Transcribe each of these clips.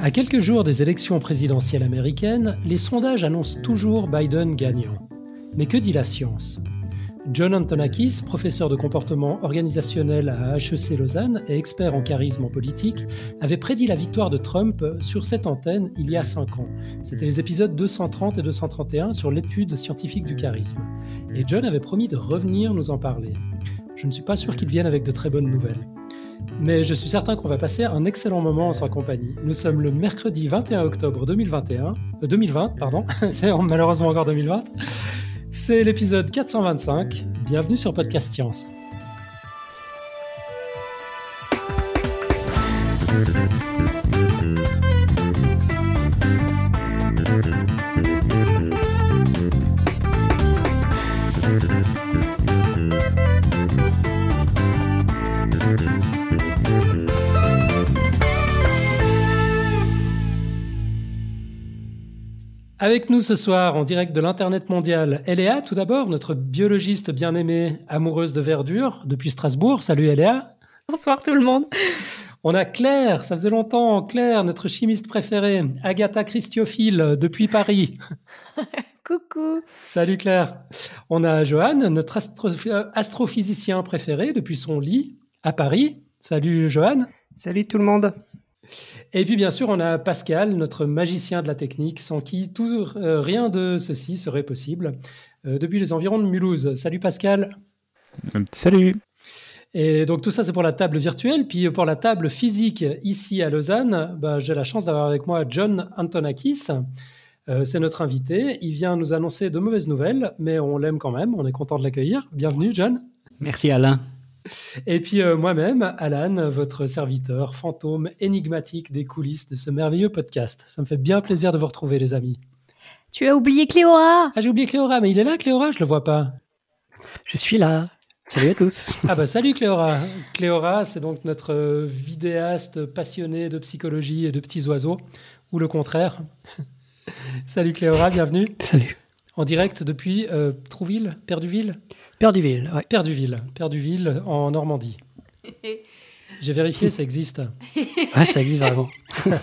À quelques jours des élections présidentielles américaines, les sondages annoncent toujours Biden gagnant. Mais que dit la science? John Antonakis, professeur de comportement organisationnel à HEC Lausanne et expert en charisme en politique, avait prédit la victoire de Trump sur cette antenne il y a 5 ans. C'était les épisodes 230 et 231 sur l'étude scientifique du charisme. Et John avait promis de revenir nous en parler. Je ne suis pas sûr qu'il vienne avec de très bonnes nouvelles. Mais je suis certain qu'on va passer un excellent moment en sa compagnie. Nous sommes le mercredi 21 octobre 2021, 2020, euh, pardon, c'est malheureusement encore 2020. C'est l'épisode 425. Bienvenue sur Podcast Science. Avec nous ce soir, en direct de l'Internet mondial, Eléa, tout d'abord, notre biologiste bien-aimée, amoureuse de verdure, depuis Strasbourg. Salut Eléa. Bonsoir tout le monde. On a Claire, ça faisait longtemps, Claire, notre chimiste préférée, Agatha Christiophile, depuis Paris. Coucou. Salut Claire. On a Johan, notre astrophysicien préféré, depuis son lit, à Paris. Salut Johan. Salut tout le monde. Et puis bien sûr, on a Pascal, notre magicien de la technique, sans qui tout, euh, rien de ceci serait possible, euh, depuis les environs de Mulhouse. Salut Pascal. Salut. Et donc tout ça, c'est pour la table virtuelle. Puis pour la table physique ici à Lausanne, bah, j'ai la chance d'avoir avec moi John Antonakis. Euh, c'est notre invité. Il vient nous annoncer de mauvaises nouvelles, mais on l'aime quand même. On est content de l'accueillir. Bienvenue, John. Merci, Alain. Et puis euh, moi-même, Alan, votre serviteur fantôme énigmatique des coulisses de ce merveilleux podcast. Ça me fait bien plaisir de vous retrouver, les amis. Tu as oublié Cléora Ah, j'ai oublié Cléora, mais il est là, Cléora, je le vois pas. Je suis là. Salut à tous. ah bah salut Cléora. Cléora, c'est donc notre euh, vidéaste passionné de psychologie et de petits oiseaux, ou le contraire. salut Cléora, bienvenue. Salut. En direct depuis euh, Trouville, Perduville? Perduville, ouais. Perduville, Perduville en Normandie. J'ai vérifié, ça existe. ouais, ça existe vraiment.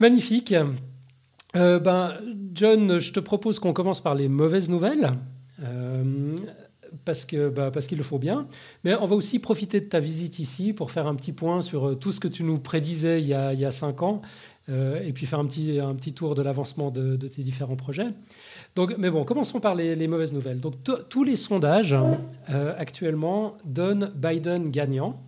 Magnifique. Euh, ben, John, je te propose qu'on commence par les mauvaises nouvelles. Euh, parce que bah, parce qu'il le faut bien. Mais on va aussi profiter de ta visite ici pour faire un petit point sur tout ce que tu nous prédisais il y a, il y a cinq ans euh, et puis faire un petit, un petit tour de l'avancement de, tes différents projets. Donc, mais bon, commençons par les, mauvaises nouvelles. Donc, tous les sondages euh, actuellement donnent Biden gagnant.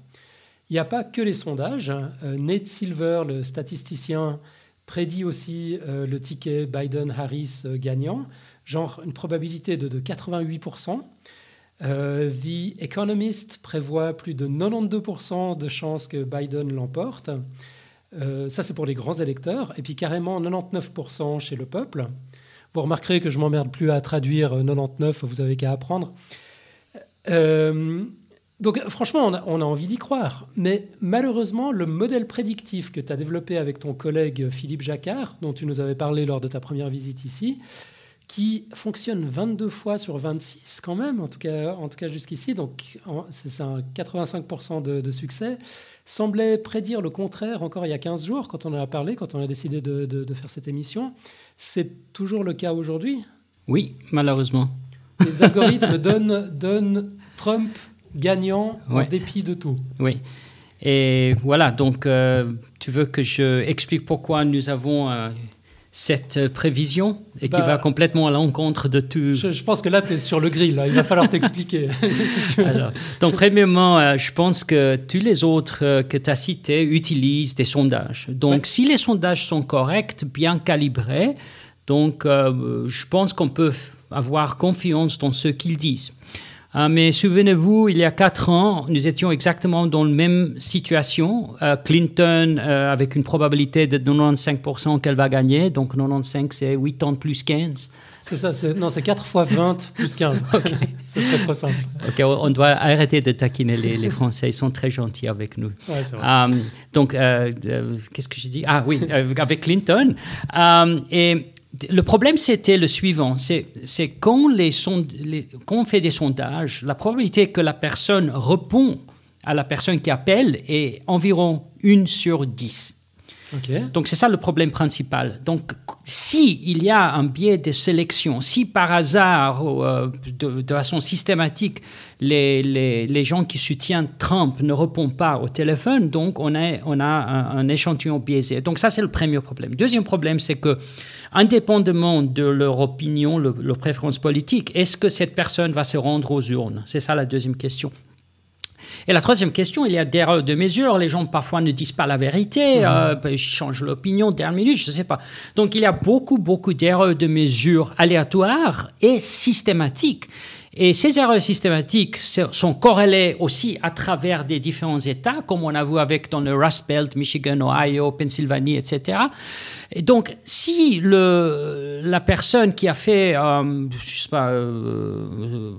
Il n'y a pas que les sondages. Euh, Nate Silver, le statisticien, prédit aussi le ticket Biden-Harris gagnant, genre une probabilité de 88%. The Economist prévoit plus de 92% de chances que Biden l'emporte. Euh, ça, c'est pour les grands électeurs. Et puis carrément 99% chez le peuple. Vous remarquerez que je m'emmerde plus à traduire 99, vous avez qu'à apprendre. Euh, donc franchement, on a, envie d'y croire. Mais malheureusement, le modèle prédictif que tu as développé avec ton collègue Philippe Jacquard, dont tu nous avais parlé lors de ta première visite ici, qui fonctionne 22 fois sur 26 quand même, en tout cas jusqu'ici, donc c'est un 85% de, succès, semblait prédire le contraire encore il y a 15 jours quand on en a parlé, quand on a décidé de, faire cette émission. C'est toujours le cas aujourd'hui? Oui, malheureusement. Les algorithmes donnent, donnent, Trump gagnant en dépit de tout. Oui. Et voilà, donc euh, tu veux que je explique pourquoi nous avons... Euh, cette euh, prévision et qui bah, va complètement à l'encontre de tout. Je, pense que là, tu es sur le grill. Il va falloir t'expliquer. donc, premièrement, euh, je pense que tous les autres euh, que tu as cités utilisent des sondages. Donc, si les sondages sont corrects, bien calibrés, donc je pense qu'on peut avoir confiance dans ce qu'ils disent. Euh, mais souvenez-vous, il y a quatre ans, nous étions exactement dans la même situation. Euh, Clinton, euh, avec une probabilité de 95% qu'elle va gagner. Donc 95, c'est 80 plus 15. C'est ça, non, c'est 4 fois 20 plus 15. Ok, ça serait trop simple. Ok, on doit arrêter de taquiner les, les Français, ils sont très gentils avec nous. Ouais, c'est vrai. donc, qu'est-ce que j'ai dit? Ah oui, avec Clinton. et le problème, c'était le suivant. C'est quand, les sond- les- quand on fait des sondages, la probabilité que la personne répond à la personne qui appelle est environ 1 sur 10. Ok. Donc c'est ça le problème principal. Donc si il y a un biais de sélection, si par hasard, ou, euh, de, de façon systématique, les, les, les gens qui soutiennent Trump ne répondent pas au téléphone, donc on a, on a un, un échantillon biaisé. Donc ça c'est le premier problème. Deuxième problème, c'est que indépendamment de leur opinion, le- leur préférence politique, est-ce que cette personne va se rendre aux urnes? C'est ça la deuxième question. Et la troisième question, il y a des erreurs de mesure. Les gens parfois ne disent pas la vérité, euh, ben, ils changent l'opinion dernière minute, je ne sais pas. Donc il y a beaucoup, beaucoup d'erreurs de mesure aléatoires et systématiques. Et ces erreurs systématiques sont corrélées aussi à travers des différents États, comme on a vu avec dans le Rust Belt, Michigan, Ohio, Pennsylvanie, etc. Et donc, si la personne qui a fait, euh, je sais pas, euh,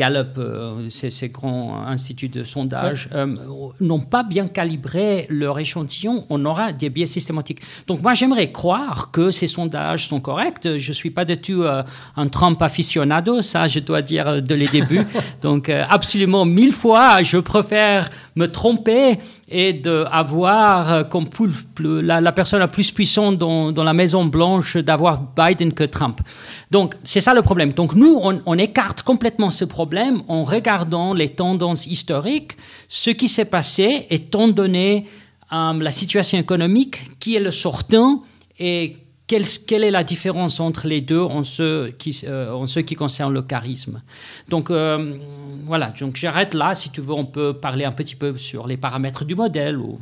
Gallup, euh, ces, ces grands instituts de sondage, euh, n'ont pas bien calibré leur échantillon, on aura des biais systématiques. Donc moi, j'aimerais croire que ces sondages sont corrects. Je suis pas du tout euh, un Trump aficionado, ça, je dois dire dès les débuts. Donc absolument mille fois, je préfère me tromper et d'avoir comme la, la personne la plus puissante dans, dans la Maison Blanche d'avoir Biden que Trump. Donc c'est ça le problème. Donc nous, on, on écarte complètement ce problème en regardant les tendances historiques, ce qui s'est passé étant donné euh, la situation économique, qui est le sortant et quelle, est la différence entre les deux en ce qui, euh, concerne le charisme? Donc euh, voilà, donc j'arrête là. Si tu veux, on peut parler un petit peu sur les paramètres du modèle. Ou...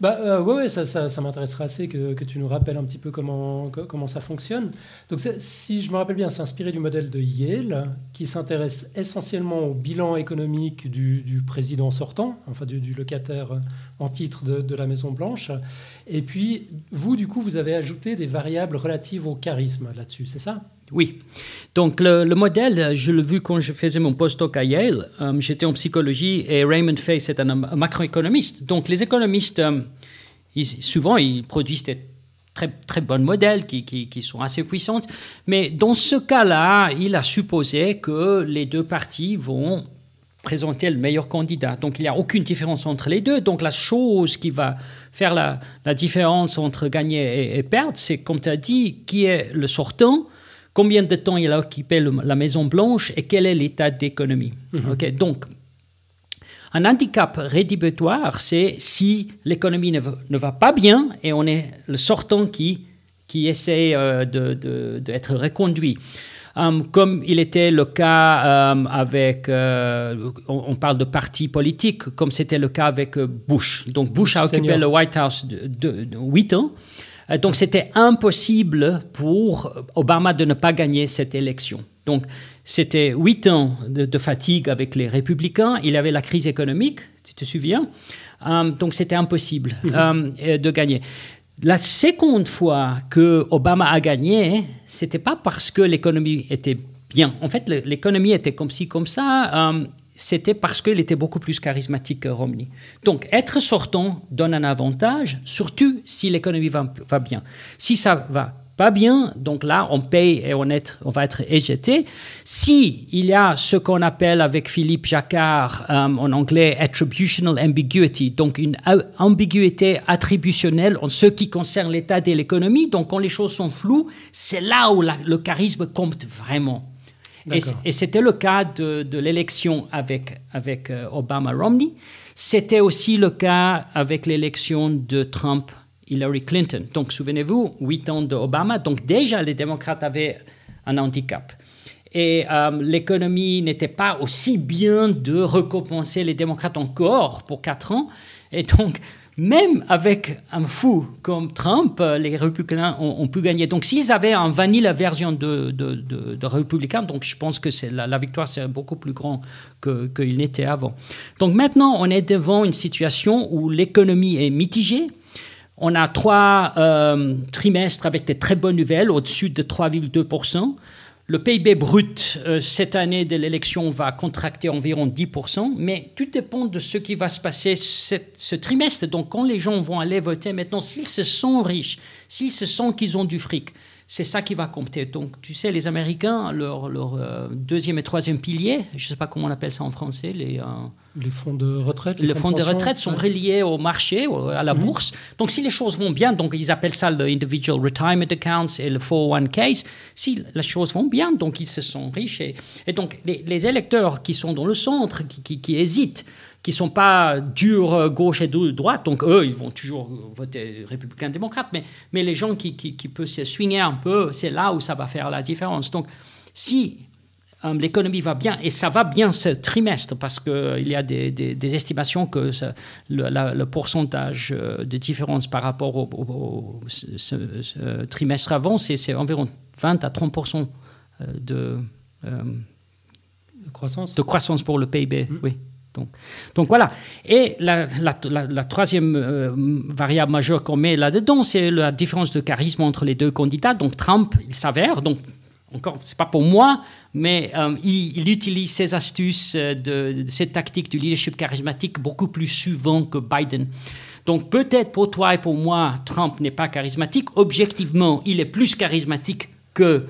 Bah euh, ça, ça, m'intéresserait assez que, tu nous rappelles un petit peu comment, co- comment ça fonctionne. Donc si je me rappelle bien, c'est inspiré du modèle de Yale qui s'intéresse essentiellement au bilan économique du, président sortant, enfin du, du locataire en titre de, la Maison Blanche. Et puis vous, du coup, vous avez ajouté des variables relatives au charisme là-dessus, c'est ça? Oui. Donc, le, le modèle, je l'ai vu quand je faisais mon postdoc à Yale. Euh, J'étais en psychologie et Raymond Fay, c'est un, macroéconomiste. Donc, les économistes, euh, souvent, ils produisent des très, très bons modèles qui, qui sont assez puissants. Mais dans ce cas-là, il a supposé que les deux parties vont présenter le meilleur candidat. Donc il n'y a aucune différence entre les deux. Donc la chose qui va faire la, la différence entre gagner et, et perdre, c'est comme tu as dit, qui est le sortant, combien de temps il a occupé le- la Maison Blanche et quel est l'état d'économie. Ok, Donc un handicap rédhibitoire, c'est si l'économie ne, va- ne va pas bien et on est le sortant qui, qui essaie euh, de- de- d'être reconduit. Euh, comme il était le cas euh, avec, euh, on, on parle de partis politiques, comme c'était le cas avec euh, Bush. Donc Bush a occupé Senior. le White House de, de, de 8 ans. Euh, Donc c'était impossible pour Obama de ne pas gagner cette élection. Donc c'était huit ans de, de fatigue avec les républicains. Il avait la crise économique, tu te souviens. Euh, donc c'était impossible euh, de gagner. La seconde fois que Obama a gagné, c'était pas parce que l'économie était bien. En fait, l'économie était comme ci, comme ça. euh, c'était parce qu'il était beaucoup plus charismatique que Romney. Donc, être sortant donne un avantage, surtout si l'économie va bien. Si ça va pas bien, donc là, on paye et on, est, on va être éjecté. Si il y a ce qu'on appelle avec Philippe Jacquard euh, en anglais attributional ambiguity, donc une a- ambiguïté attributionnelle en ce qui concerne l'état de l'économie, donc quand les choses sont floues, c'est là où la- le charisme compte vraiment. Et, c'était le cas de, de l'élection avec, avec euh, Obama-Romney. C'était aussi le cas avec l'élection de Trump-Hillary Clinton. Donc, souvenez-vous, huit ans d'Obama. Donc, déjà, les démocrates avaient un handicap. Et euh, l'économie n'était pas aussi bien de récompenser les démocrates encore pour quatre ans. Et donc, même avec un fou comme Trump, euh, les républicains ont, pu gagner. Donc, s'ils avaient un vanilla version de, de, de, républicains, donc je pense que c'est la, la victoire serait beaucoup plus grande que- qu'il n'était avant. Donc, maintenant, on est devant une situation où l'économie est mitigée. On a trois euh, trimestres avec des très bonnes nouvelles, au-dessus de 3,2%. Le PIB brut euh, cette année de l'élection va contracter environ 10%, mais tout dépend de ce qui va se passer ce trimestre. Donc quand les gens vont aller voter maintenant, s'ils se sentent riches, s'ils se sentent qu'ils ont du fric, c'est ça qui va compter. Donc, tu sais, les Américains, leur, leur euh, deuxième et troisième pilier, je ne sais pas comment on appelle ça en français, les, euh, Les fonds de retraite les fonds de pension, retraite sont ouais. reliés au marché, au- à la Mhm. bourse. Donc, si les choses vont bien, donc ils appellent ça le Individual Retirement Accounts et le 401ks, si les choses vont bien, donc ils se sont riches. Et, et donc, les, les électeurs qui sont dans le centre, qui, qui- qui hésitent, qui sont pas durs euh, gauche et dou- droite, donc eux, ils vont toujours voter républicain-démocrate, mais, mais les gens qui, qui, qui peuvent se swinger un peu, c'est là où ça va faire la différence. Donc, si euh, l'économie va bien, et ça va bien ce trimestre, parce qu'il y a des, des- des estimations que ça- le, la- le pourcentage euh, de différence par rapport au, au- au- ce- ce- ce trimestre avant, c'est c'est environ 20 à 30 euh, de, euh, De croissance. de croissance pour le PIB. Oui. Donc, voilà. Et la, troisième euh, variable majeure qu'on met là-dedans, c'est la différence de charisme entre les deux candidats. Donc Trump, il s'avère, donc encore, c'est pas pour moi, mais euh, il, il utilise ces astuces, euh, de, de du leadership charismatique beaucoup plus souvent que Biden. Donc peut-être pour toi et pour moi, Trump n'est pas charismatique. Objectivement, il est plus charismatique que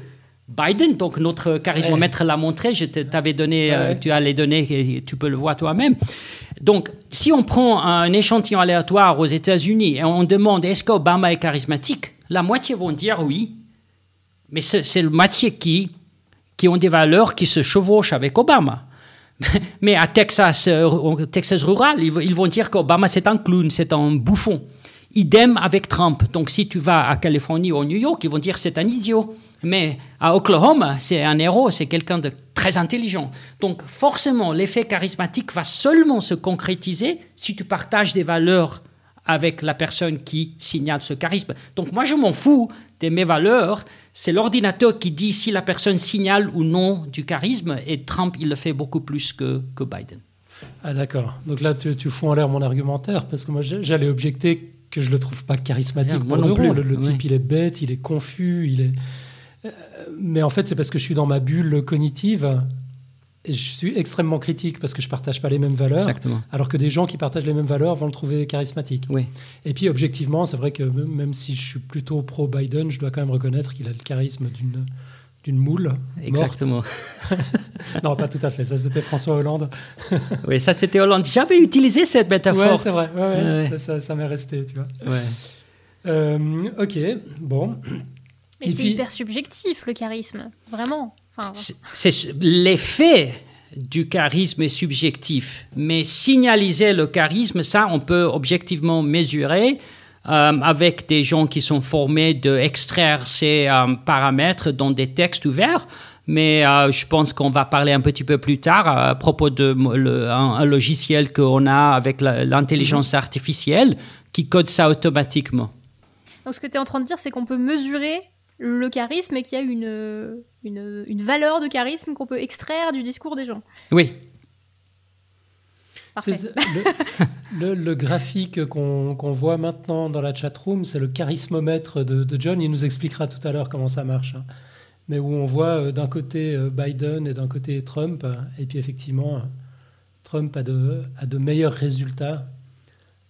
Biden. Donc notre charismomètre l'a montré. Je t'avais donné, euh, Ouais. tu as les données et tu peux le voir toi-même. Donc si on prend un échantillon aléatoire aux États-Unis et on demande est-ce qu'Obama est charismatique, la moitié vont dire oui. Mais c'est le moitié qui, qui ont des valeurs qui se chevauchent avec Obama. Mais à Texas, euh, au Texas rural, ils, vont- ils vont dire qu'Obama c'est un clown, c'est un bouffon. Idem avec Trump. Donc si tu vas à Californie ou à New York, ils vont dire c'est un idiot. Mais à Oklahoma, c'est un héros, c'est quelqu'un de très intelligent. Donc forcément, l'effet charismatique va seulement se concrétiser si tu partages des valeurs avec la personne qui signale ce charisme. Donc moi, je m'en fous de mes valeurs. C'est l'ordinateur qui dit si la personne signale ou non du charisme. Et Trump, il le fait beaucoup plus que, que Biden. Ah d'accord. Donc là, tu, tu fous en l'air mon argumentaire parce que moi, j'allais objecter que je le trouve pas charismatique Bien, moi pour non plus, Le, type, il est bête, il est confus, il est. Mais en fait, c'est parce que je suis dans ma bulle cognitive et je suis extrêmement critique parce que je partage pas les mêmes valeurs. Exactement. Alors que des gens qui partagent les mêmes valeurs vont le trouver charismatique. Oui. Et puis objectivement, c'est vrai que même si je suis plutôt pro Biden, je dois quand même reconnaître qu'il a le charisme d'une d'une moule. morte. Exactement. Non, pas tout à fait. Ça, c'était François Hollande. Oui, ça c'était Hollande. J'avais utilisé cette métaphore. c'est vrai. Ouais, ouais, Ouais, ouais. Ça, ça, ça m'est resté, tu vois. Ouais. Euh, ok, bon. Mais c'est hyper subjectif le charisme, vraiment. Enfin, C'est- c'est- L'effet du charisme est subjectif, mais signaliser le charisme, ça, on peut objectivement mesurer euh, avec des gens qui sont formés d'extraire ces euh, paramètres dans des textes ouverts. Mais euh, je pense qu'on va parler un petit peu plus tard à propos de le- un, un logiciel qu'on a avec l'intelligence artificielle qui code ça automatiquement. Donc ce que tu es en train de dire, c'est qu'on peut mesurer le charisme et qu'il y a une, une, une valeur de charisme qu'on peut extraire du discours des gens. Oui, Le, le- le graphique qu'on qu'on voit maintenant dans la chatroom, c'est le charismomètre de, de John. Il nous expliquera tout à l'heure comment ça marche. hein. Mais où on voit euh, d'un côté euh, Biden et d'un côté Trump. Et puis effectivement, Trump a de, a de meilleurs résultats,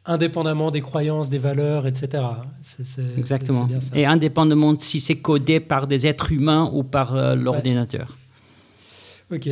indépendamment des croyances, des valeurs, etc. Exactement. c'est bien ça. Et indépendamment de si c'est codé par des êtres humains ou par euh, l'ordinateur. Ok.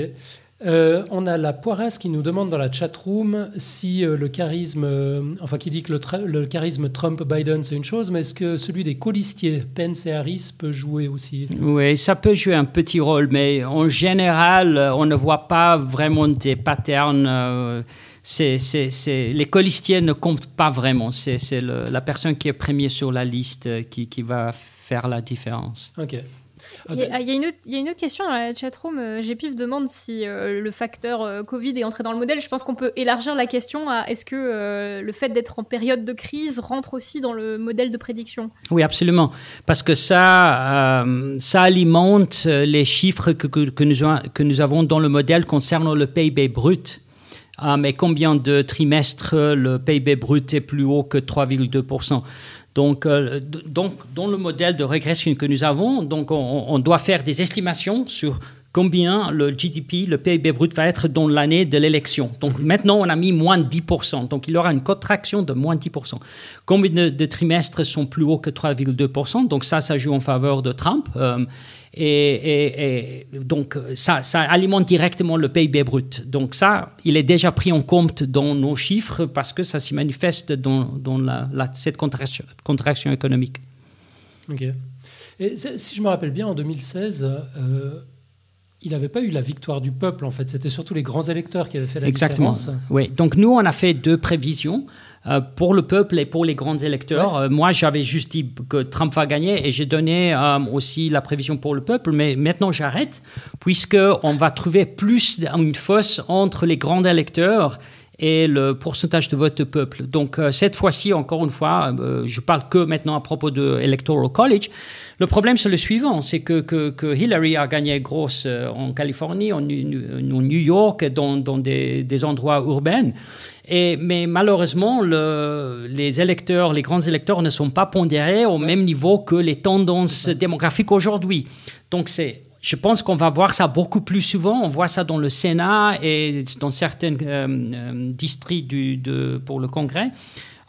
Euh, on a la Poirasse qui nous demande dans la chatroom si euh, le charisme, euh, enfin qui dit que le, le charisme Trump-Biden c'est une chose, mais est-ce que celui des colistiers Pence et Harris peut jouer aussi? Oui, ça peut jouer un petit rôle, mais en général, on ne voit pas vraiment des patterns. C'est, c'est- c'est- les colistiers ne comptent pas vraiment. C'est, c'est le- la personne qui est premier sur la liste euh, qui, qui va faire la différence. Ok. Il y, a, il y a une autre- il y a une autre question dans la chatroom. Euh, Gpif demande si euh, le facteur euh, Covid est entré dans le modèle. Je pense qu'on peut élargir la question à est-ce que euh, le fait d'être en période de crise rentre aussi dans le modèle de prédiction? Oui, absolument. Parce que ça, euh, ça alimente les chiffres que, que, que nous, que nous avons dans le modèle concernant le PIB brut. Ah, mais combien de trimestres le PIB brut est plus haut que 3,2 donc, euh, donc, dans le modèle de régression que nous avons, donc on, on doit faire des estimations sur combien le GDP, le PIB brut va être dans l'année de l'élection. Donc maintenant, on a mis moins de 10%. Donc il y aura une contraction de moins de 10%. Combien de, de trimestres sont plus hauts que 3,2% Donc ça, ça joue en faveur de Trump. Euh, et, et- et donc, ça, ça alimente directement le PIB brut. Donc, ça, il est déjà pris en compte dans nos chiffres parce que ça s'y manifeste dans, dans la- la- cette contraction, contraction économique. Ok. Et si je me rappelle bien, en 2016, euh, il n'avait pas eu la victoire du peuple, en fait. C'était surtout les grands électeurs qui avaient fait la Exactement. différence. Oui. Donc, nous, on a fait deux prévisions. euh, pour le peuple et pour les grands électeurs. Euh, moi, j'avais juste dit que Trump va gagner et j'ai donné euh, aussi la prévision pour le peuple, mais maintenant j'arrête, puisque on va trouver plus une fosse entre les grands électeurs et le pourcentage de vote du peuple. Donc euh, cette fois-ci, encore une fois, euh, je parle que maintenant à propos de Electoral College. Le problème, c'est le suivant, c'est que, que, que Hillary a gagné grosse euh, en Californie, en, New York, dans, dans des, des endroits urbains. Et, mais malheureusement, le- les électeurs, les grands électeurs ne sont pas pondérés au même niveau que les tendances démographiques aujourd'hui. Donc c'est je pense qu'on va voir ça beaucoup plus souvent. On voit ça dans le Sénat et dans certains euh, euh, districts du, de, pour le Congrès.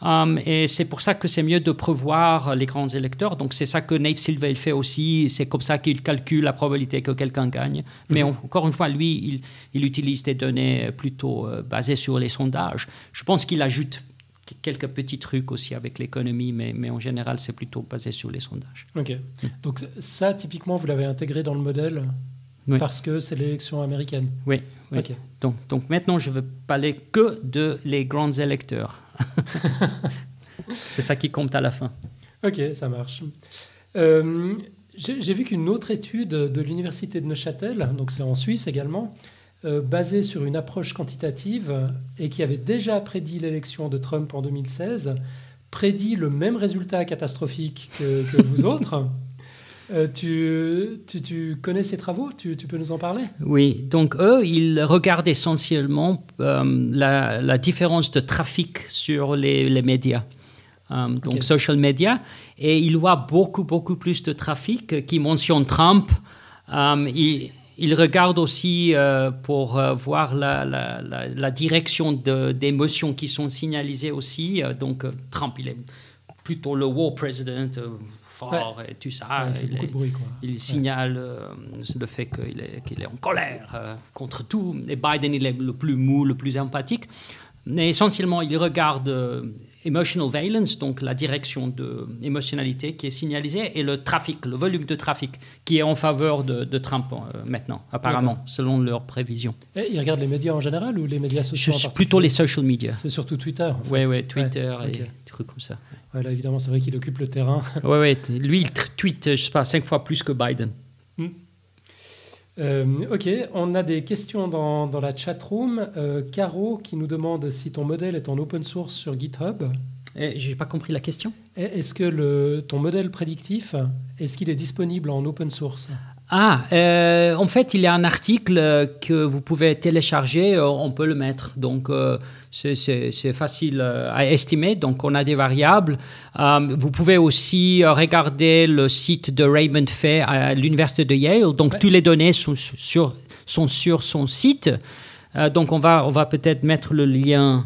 Um, et c'est pour ça que c'est mieux de prévoir les grands électeurs. Donc c'est ça que Nate Silva il fait aussi. C'est comme ça qu'il calcule la probabilité que quelqu'un gagne. Mais on- encore une fois, lui, il, il utilise des données plutôt euh, basées sur les sondages. Je pense qu'il ajoute quelques petits trucs aussi avec l'économie, mais, mais en général, c'est plutôt basé sur les sondages. Ok. Donc ça, typiquement, vous l'avez intégré dans le modèle Oui. parce que c'est l'élection américaine. Oui, oui. Ok. Donc, donc maintenant, je veux parler que de les grands électeurs. c'est ça qui compte à la fin. Ok, ça marche. Euh, J'ai j'ai vu qu'une autre étude de l'université de Neuchâtel, donc c'est en Suisse également, euh, basée sur une approche quantitative et qui avait déjà prédit l'élection de Trump en 2016, prédit le même résultat catastrophique que, que vous autres. Euh, tu, tu, tu connais ces travaux? Tu, tu peux nous en parler? Oui, donc eux, ils regardent essentiellement euh, la, la différence de trafic sur les, les médias. Euh, donc social media, et ils voient beaucoup, beaucoup plus de trafic qui mentionne Trump. Euh, ils regardent aussi euh, pour euh, voir la, la, la, la direction de- d'émotions qui sont signalisées aussi. Euh, donc Trump, il est plutôt le war president, fort et tout ça. Ouais, Il fait Il beaucoup est- de bruit. Quoi. il signale le fait qu'il est, est en colère contre tout. Et Biden, il est le plus mou, le plus empathique. Mais essentiellement, il regarde emotional valence, donc la direction de émotionnalité qui est signalisée, et le trafic, le volume de trafic qui est en faveur de, de Trump euh, maintenant, apparemment, selon leurs prévisions. Et ils regardent les médias en général ou les médias Je sociaux en plutôt les social media. C'est surtout Twitter. en fait. Oui, oui, Twitter Ouais, et des trucs comme ça. Ouais, là, évidemment, c'est vrai qu'il occupe le terrain. Oui, oui, lui, il tweet, je sais pas, cinq fois plus que Biden. Euh, ok, on a des questions dans, dans la chat room. Euh, Caro qui nous demande si ton modèle est en open source sur GitHub. Et J'ai pas compris la question. Et Est-ce que le, ton modèle prédictif, est-ce qu'il est disponible en open source? Ah, euh, en fait, il y a un article euh, que vous pouvez télécharger, euh, on peut le mettre. Donc, euh, c'est- facile à estimer. Donc, on a des variables. Euh, vous pouvez aussi regarder le site de Raymond Fay à l'université de Yale. Donc, Ouais. toutes les données sont sur, sont sur son site. Donc, on va, on va peut-être mettre le lien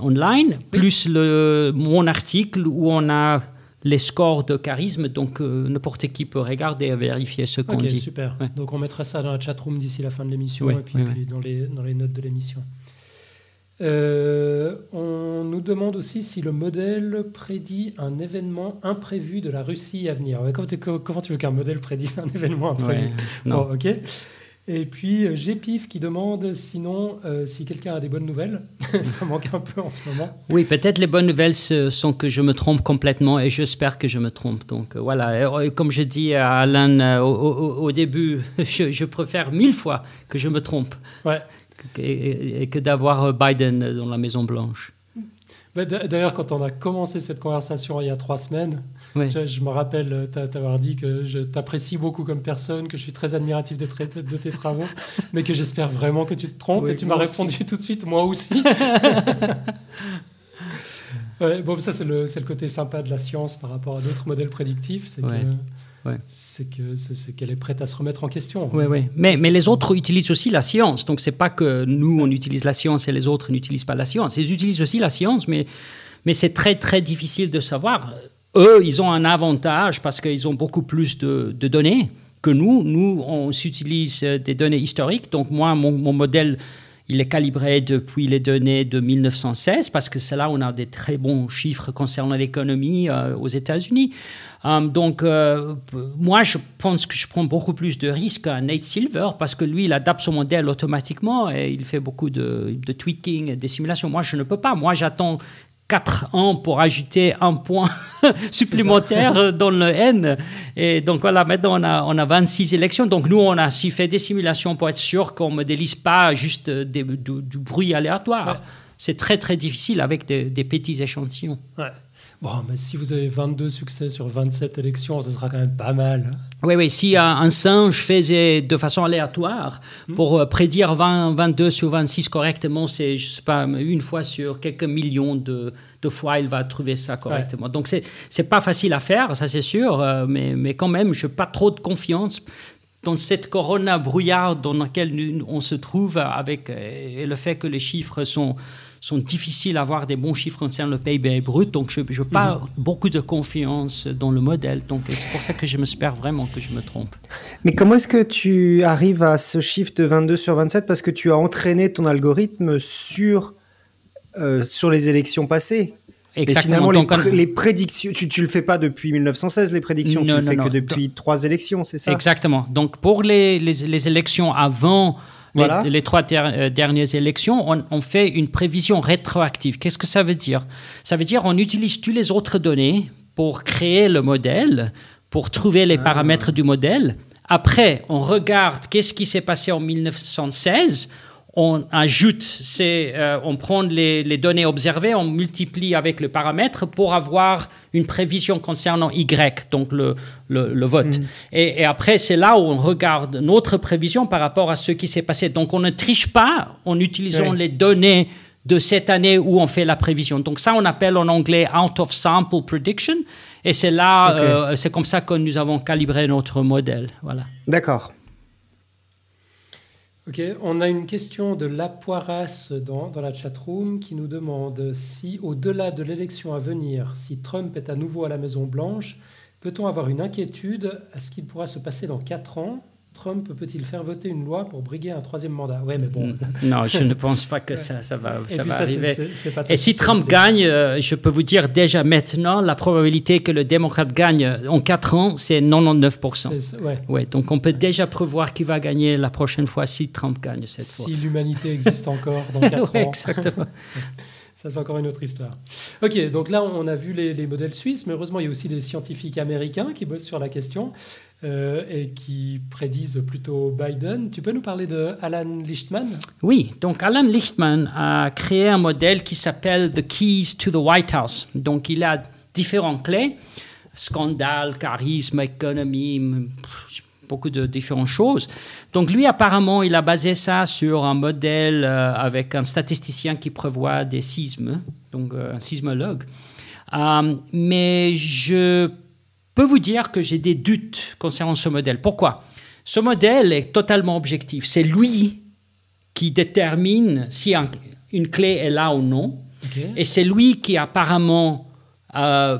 online, plus le, mon article où on a les scores de charisme. Donc, euh, n'importe qui peut regarder et vérifier ce qu'on Ok, dit. super. Ouais. Donc on mettra ça dans la chat room d'ici la fin de l'émission Ouais, et puis, ouais, puis Dans, les, dans les notes de l'émission. Euh, on nous demande aussi si le modèle prédit un événement imprévu de la Russie à venir. Comment, tu, comment tu veux qu'un modèle prédise un événement imprévu? Bon, ok. Et puis euh, Gpif qui demande sinon euh, si quelqu'un a des bonnes nouvelles. Ça manque un peu en ce moment. Oui, peut-être les bonnes nouvelles sont que je me trompe complètement et j'espère que je me trompe. Donc euh, voilà, Et, comme je dis à Alan au, au- au début, je, je préfère mille fois que je me trompe Ouais. que- et, et que d'avoir Biden dans la Maison Blanche. Bah, D'ailleurs, quand on a commencé cette conversation il y a trois semaines, Ouais. je, je me rappelle euh, t'a- t'avoir dit que je t'apprécie beaucoup comme personne, que je suis très admiratif de, tes travaux, mais que j'espère vraiment que tu te trompes. Et tu m'as répondu tout de suite, moi aussi. Ouais, bon, ça, c'est le, côté sympa de la science par rapport à d'autres modèles prédictifs. C'est Ouais. que c'est que c'est qu'elle est prête à se remettre en question. Oui, oui. Mais, mais les autres utilisent aussi la science. Donc, c'est pas que nous, on utilise la science et les autres n'utilisent pas la science. Ils utilisent aussi la science, mais, mais c'est très, très difficile de savoir. Eux, ils ont un avantage parce qu'ils ont beaucoup plus de, de données que nous. Nous, on utilise des données historiques. Donc, moi, mon, mon modèle il est calibré depuis les données de 1916 parce que c'est là où on a des très bons chiffres concernant l'économie euh, aux États-Unis. Euh, donc, euh, moi, je pense que je prends beaucoup plus de risques qu'un Nate Silver parce que lui, il adapte son modèle automatiquement et il fait beaucoup de, de tweaking et des simulations. Moi, je ne peux pas. Moi, j'attends 4 ans pour ajouter un point supplémentaire dans le N. Et donc voilà, maintenant on a, on a 26 élections. Donc nous, on a aussi fait des simulations pour être sûr qu'on ne modélise pas juste du, bruit aléatoire. C'est très très difficile avec des, des petits échantillons. Ouais. Bon, mais si vous avez 22 succès sur 27 élections, ce sera quand même pas mal. Hein. Oui, oui. Si un singe faisait de façon aléatoire hmm. pour euh, prédire 20, 22 sur 26 correctement, c'est, je sais pas, une fois sur quelques millions de, de fois, il va trouver ça correctement. Donc, c'est, c'est pas facile à faire, ça c'est sûr, euh, mais, mais quand même, je n'ai pas trop de confiance dans cette corona brouillard dans laquelle on se trouve avec euh, le fait que les chiffres sont sont difficiles à avoir des bons chiffres concernant le PIB brut. Donc, je n'ai pas mhm. beaucoup de confiance dans le modèle. Donc, c'est pour ça que je m'espère vraiment que je me trompe. Mais comment est-ce que tu arrives à ce chiffre de 22 sur 27 Parce que tu as entraîné ton algorithme sur, euh, sur les élections passées. Exactement. finalement, les, prédictions, tu ne le fais pas depuis 1916, les prédictions, tu ne le fais que depuis trois élections, c'est ça? Exactement. Donc, pour les, les, les élections avant les, trois euh, dernières élections, on, fait une prévision rétroactive. Qu'est-ce que ça veut dire? Ça veut dire on utilise toutes les autres données pour créer le modèle, pour trouver les ah. paramètres du modèle. Après, on regarde qu'est-ce qui s'est passé en 1916 on ajoute, c'est, euh, on prend les, données observées, on multiplie avec le paramètre pour avoir une prévision concernant Y, donc le, le, vote. Mm. Et, après, c'est là où on regarde notre prévision par rapport à ce qui s'est passé. Donc, on ne triche pas en utilisant les données de cette année où on fait la prévision. Donc, ça, on appelle en anglais out of sample prediction. Et c'est là, euh, c'est comme ça que nous avons calibré notre modèle. Voilà. D'accord. On a une question de La Poirasse dans, dans la chatroom qui nous demande si, au-delà de l'élection à venir, si Trump est à nouveau à la Maison-Blanche, peut-on avoir une inquiétude à ce qu'il pourra se passer dans 4 ans? Trump peut-il faire voter une loi pour briguer un troisième mandat? Ouais, mais bon. Non, je ne pense pas que ça, ça va, ça va arriver. Et si Trump gagne, euh, je peux vous dire déjà maintenant, la probabilité que le démocrate gagne en 4 ans, c'est 99%. Ouais. ouais. donc on peut déjà prévoir qui va gagner la prochaine fois si Trump gagne cette fois. Si l'humanité existe encore dans 4 ans. Exactement. Ça, c'est encore une autre histoire. Ok, donc là, on a vu les, les, modèles suisses, mais heureusement, il y a aussi des scientifiques américains qui bossent sur la question. Euh, et qui prédisent plutôt Biden. Tu peux nous parler de Alan Lichtman? Oui, donc Alan Lichtman a créé un modèle qui s'appelle The Keys to the White House. Donc il a différentes clés scandale, charisme, économie, beaucoup de différentes choses. Donc lui, apparemment, il a basé ça sur un modèle euh, avec un statisticien qui prévoit des sismes, donc euh, un sismologue. mais je peux vous dire que j'ai des doutes concernant ce modèle. Pourquoi? Ce modèle est totalement objectif. C'est lui qui détermine si une clé est là ou non. Et c'est lui qui apparemment euh,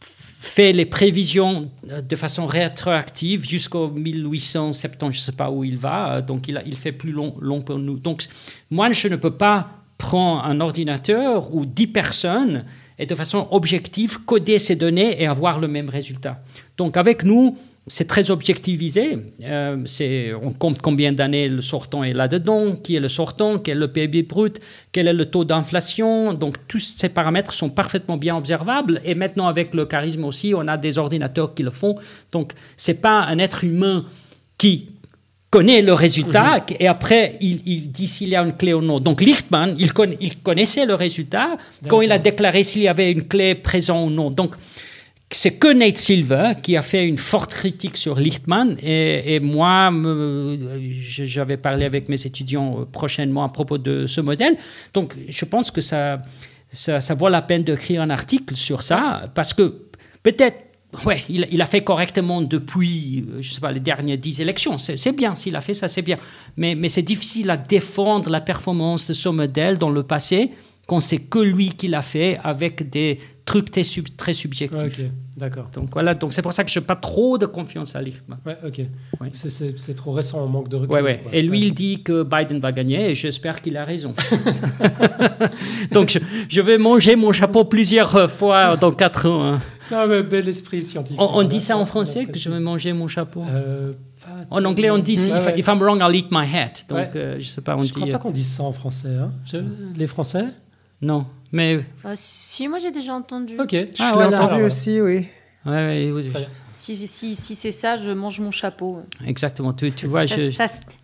fait les prévisions euh, de façon rétroactive jusqu'au 1870, je ne sais pas où il va, euh, donc il, il fait plus long, long pour nous. Donc moi, je ne peux pas prendre un ordinateur ou 10 personnes et de façon objective coder ces données et avoir le même résultat. Donc avec nous, c'est très objectivisé. Euh, on compte combien d'années le sortant est là-dedans, qui est le sortant, quel est le PIB brut, quel est le taux d'inflation. Donc tous ces paramètres sont parfaitement bien observables. Et maintenant avec le charisme aussi, on a des ordinateurs qui le font. Donc c'est pas un être humain qui connaît le résultat mhm. et après il, dit s'il y a une clé ou non. Donc Lichtman, il, il connaissait le résultat quand il a déclaré s'il y avait une clé présente ou non. Donc c'est que Nate Silver qui a fait une forte critique sur Lichtman et, moi j'avais parlé avec mes étudiants prochainement à propos de ce modèle. Donc je pense que ça, ça, ça vaut la peine d'écrire un article sur ça parce que peut-être ouais, il, a fait correctement depuis, euh, je sais pas, les dernières dix élections. C'est bien, s'il a fait ça, c'est bien. Mais, mais c'est difficile à défendre la performance de ce modèle dans le passé quand c'est que lui qui l'a fait avec des trucs très, très subjectifs. d'accord. Donc voilà, donc c'est pour ça que je n'ai pas trop de confiance à Lichtman. Ouais, ok. C'est trop récent, on manque de recul. Ouais, ouais. Et lui, il dit que Biden va gagner et j'espère qu'il a raison. donc je, je, vais manger mon chapeau plusieurs fois dans quatre ans. Hein. Ah, mais bel esprit scientifique. On, dit ça en français, que je vais manger mon chapeau euh, En anglais, on dit if, I'm wrong, I'll eat my hat. Donc, euh, je sais pas, on je dit. crois pas qu'on dise ça en français. Hein. les Français? Non, mais. Ah, si, moi j'ai déjà entendu. Ok, ah, je l'ai entendu aussi, oui. Ouais, oui. Si, si, si c'est ça, je mange mon chapeau. Exactement. Tu, tu vois, ça, je...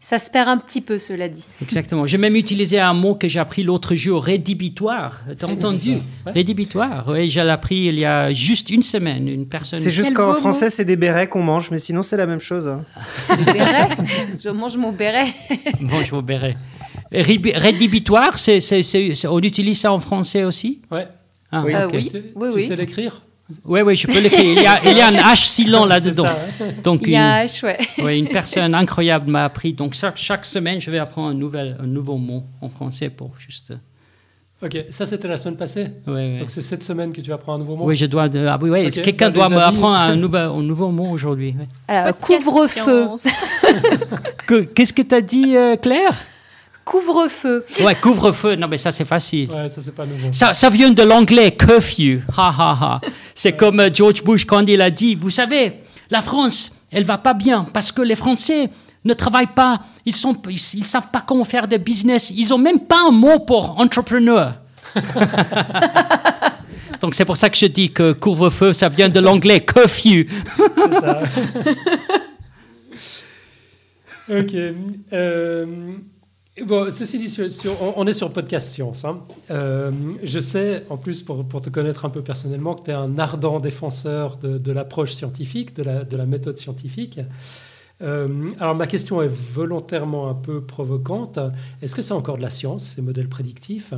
ça, se perd un petit peu, cela dit. Exactement. J'ai même utilisé un mot que j'ai appris l'autre jour, rédhibitoire. T'as entendu? Rédhibitoire. Oui, j'ai appris il y a juste une semaine. Une personne. C'est juste qu'en français, c'est des bérets qu'on mange, mais sinon, c'est la même chose. Hein. Des bérets? Je mange mon béret. mange mon béret. Rédhibitoire, c'est, on utilise ça en français aussi? Ouais. Ah, oui, euh, oui, oui, tu sais l'écrire? Oui, oui, je peux l'écrire. Il y a, il y a un H silent là-dedans. Donc, il y a un H, ouais. Oui, une personne incroyable m'a appris. Donc, chaque, chaque semaine, je vais apprendre un, nouvel, un nouveau mot en français pour juste. Ok, ça c'était la semaine passée. Oui, Donc c'est cette semaine que tu apprends un nouveau mot. Oui, je dois. De... Ah oui, oui. quelqu'un doit m'apprendre un nouveau, un nouveau mot aujourd'hui. Alors, couvre-feu. Qu'est-ce que tu as dit, euh, Claire? Couvre-feu. Ouais, couvre-feu. Non, mais ça, c'est facile. Ouais, ça, c'est pas nouveau. Ça, ça vient de l'anglais curfew. Ha, ha, ha. C'est comme euh, George Bush quand il a dit, vous savez, la France, elle va pas bien parce que les Français ne travaillent pas. Ils sont, ils, savent pas comment faire des business. Ils ont même pas un mot pour entrepreneur. Donc c'est pour ça que je dis que couvre-feu, ça vient de l'anglais curfew. c'est ça. ok. Euh, Bon, ceci dit, on, est sur podcast science. Hein. Euh, je sais, en plus, pour, te connaître un peu personnellement, que tu es un ardent défenseur de, l'approche scientifique, de la, méthode scientifique. Euh, alors, ma question est volontairement un peu provocante. Est-ce que c'est encore de la science, ces modèles prédictifs?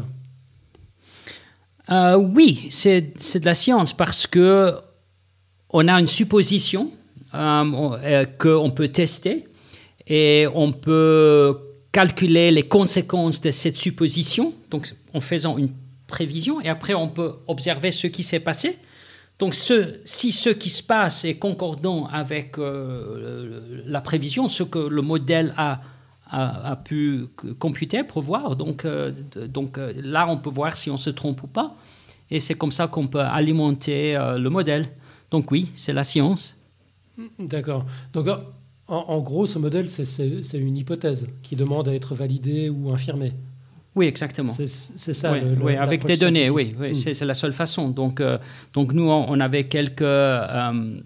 Euh, Oui, c'est de la science parce que on a une supposition qu'on peut tester et on peut calculer les conséquences de cette supposition, donc en faisant une prévision, et après on peut observer ce qui s'est passé. Donc si ce qui se passe est concordant avec euh, la prévision, ce que le modèle a, a, pu computer, prévoir, donc, euh, donc euh, là on peut voir si on se trompe ou pas, et c'est comme ça qu'on peut alimenter le modèle. Donc oui, c'est la science. D'accord. En, gros, ce modèle, c'est une hypothèse qui demande à être validée ou infirmée. Oui, exactement. C'est ça. Oui, avec des données, oui, oui hmm. c'est la seule façon. Donc, euh, donc nous, on, avait quelques, euh,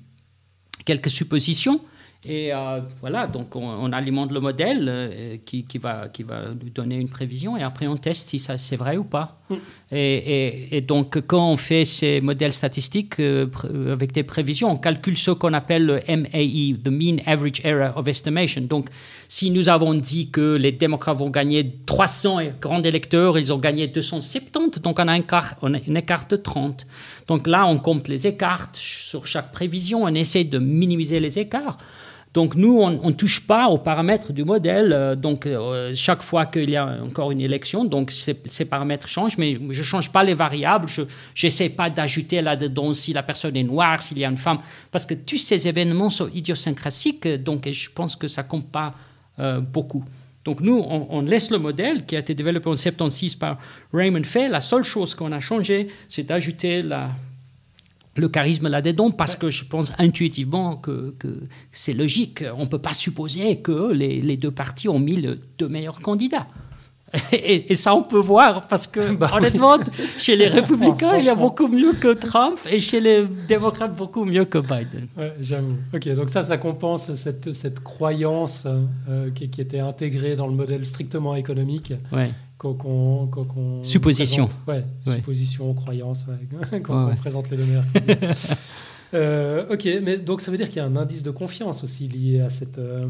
quelques suppositions et euh, voilà, donc on, alimente le modèle qui, qui, va, qui va nous donner une prévision et après on teste si ça c'est vrai ou pas. Mm. Et, donc quand on fait ces modèles statistiques euh, avec des prévisions, on calcule ce qu'on appelle le MAE, the Mean Average Error of Estimation. Donc si nous avons dit que les démocrates vont gagner 300 grands électeurs, ils ont gagné 270, donc on a un écart, on a une écart de 30. Donc là, on compte les écarts sur chaque prévision, on essaie de minimiser les écarts. Donc nous, on ne touche pas aux paramètres du modèle. Euh, donc euh, chaque fois qu'il y a encore une élection, donc ces, paramètres changent, mais je ne change pas les variables. Je n'essaie pas d'ajouter là-dedans si la personne est noire, s'il y a une femme, parce que tous ces événements sont idiosyncrasiques, donc je pense que ça compte pas euh, beaucoup. Donc nous, on, laisse le modèle qui a été développé en 76 par Raymond Fay. La seule chose qu'on a changé, c'est d'ajouter la le charisme là-dedans parce que je pense intuitivement que, c'est logique. On ne peut pas supposer que les, deux partis ont mis les deux meilleurs candidats. Et, ça, on peut voir parce que, bah honnêtement, chez les républicains, il y a beaucoup mieux que Trump et chez les démocrates, beaucoup mieux que Biden. Ouais, J'avoue. Ok, donc ça, ça compense cette, cette croyance euh, qui, qui, était intégrée dans le modèle strictement économique. Ouais qu'on supposition. Ouais, supposition, croyance, quand on présente les données. euh, ok, mais donc ça veut dire qu'il y a un indice de confiance aussi lié à cette, euh,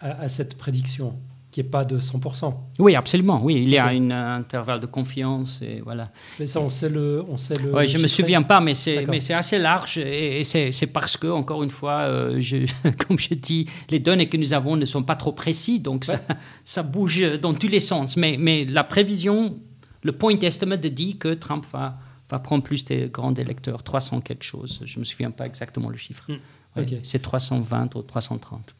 à, cette prédiction. Qui n'est pas de 100%. Oui, absolument. Oui, il y a un intervalle de confiance et voilà. Mais ça, on sait le. On sait le oui, je ne me souviens pas, mais c'est, mais c'est assez large et, c'est, c'est parce que, encore une fois, euh, je, comme je dis, les données que nous avons ne sont pas trop précises, donc ça, ça, bouge dans tous les sens. Mais, mais la prévision, le point estimate dit que Trump va, va prendre plus de grands électeurs, 300 quelque chose. Je ne me souviens pas exactement le chiffre. Hmm. C'est 320 ou 330.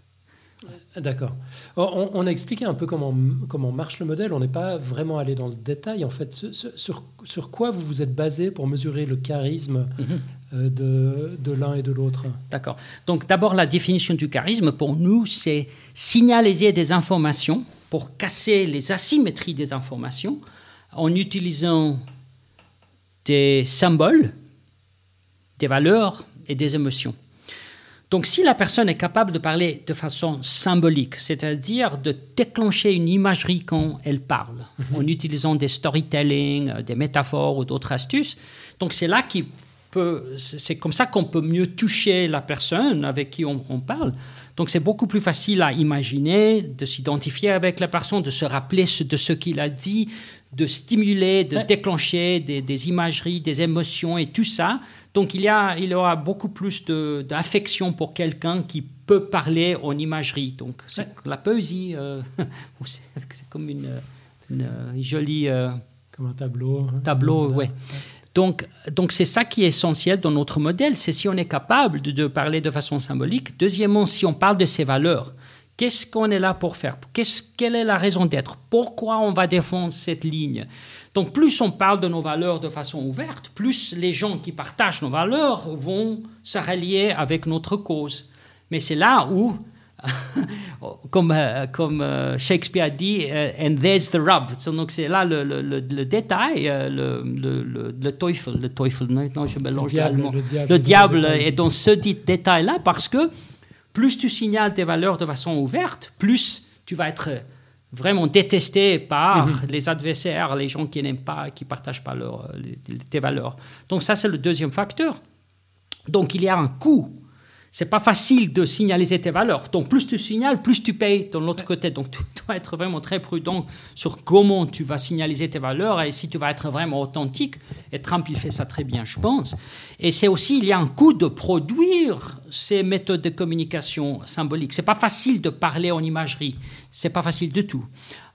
D'accord. On, a expliqué un peu comment, comment marche le modèle. On n'est pas vraiment allé dans le détail. En fait, sur, sur quoi vous vous êtes basé pour mesurer le charisme mhm. euh, de, de l'un et de l'autre? D'accord. Donc, d'abord, la définition du charisme, pour nous, c'est signaliser des informations pour casser les asymétries des informations en utilisant des symboles, des valeurs et des émotions. Donc si la personne est capable de parler de façon symbolique, c'est-à-dire de déclencher une imagerie quand elle parle, mhm. en utilisant des storytelling, euh, des métaphores ou d'autres astuces, donc c'est là qui peut, c'est comme ça qu'on peut mieux toucher la personne avec qui on, parle. Donc c'est beaucoup plus facile à imaginer, de s'identifier avec la personne, de se rappeler de ce qu'il a dit, de stimuler, de déclencher des, des, imageries, des émotions et tout ça donc il y, a, il y aura beaucoup plus d'affection pour quelqu'un qui peut parler en imagerie. Donc la poésie, euh, c'est comme une, jolie... Euh, comme un tableau. Hein. Tableau, oui. Donc, donc c'est ça qui est essentiel dans notre modèle, c'est si on est capable de, de, parler de façon symbolique. Deuxièmement, si on parle de ses valeurs. Qu'est-ce qu'on est là pour faire? Quelle est la raison d'être? Pourquoi on va défendre cette ligne? Donc plus on parle de nos valeurs de façon ouverte, plus les gens qui partagent nos valeurs vont se rallier avec notre cause. Mais c'est là où, comme, euh, comme euh, Shakespeare dit, euh, and there's the rub. Donc c'est là le, le, le, détail, le, teufel, le teufel, non, je mélange le diable, le diable, le diable est dans ce détail-là parce que plus tu signales tes valeurs de façon ouverte, plus tu vas être vraiment détesté par mhm. les adversaires, les gens qui n'aiment pas, qui ne partagent pas leur, tes valeurs. Donc ça, c'est le deuxième facteur. Donc il y a un coût c'est pas facile de signaliser tes valeurs. Donc, plus tu signales, plus tu payes de l'autre côté. Donc, tu dois être vraiment très prudent sur comment tu vas signaliser tes valeurs et si tu vas être vraiment authentique. Et Trump, il fait ça très bien, je pense. Et c'est aussi, il y a un coût de produire ces méthodes de communication symbolique. C'est pas facile de parler en imagerie. C'est pas facile du tout.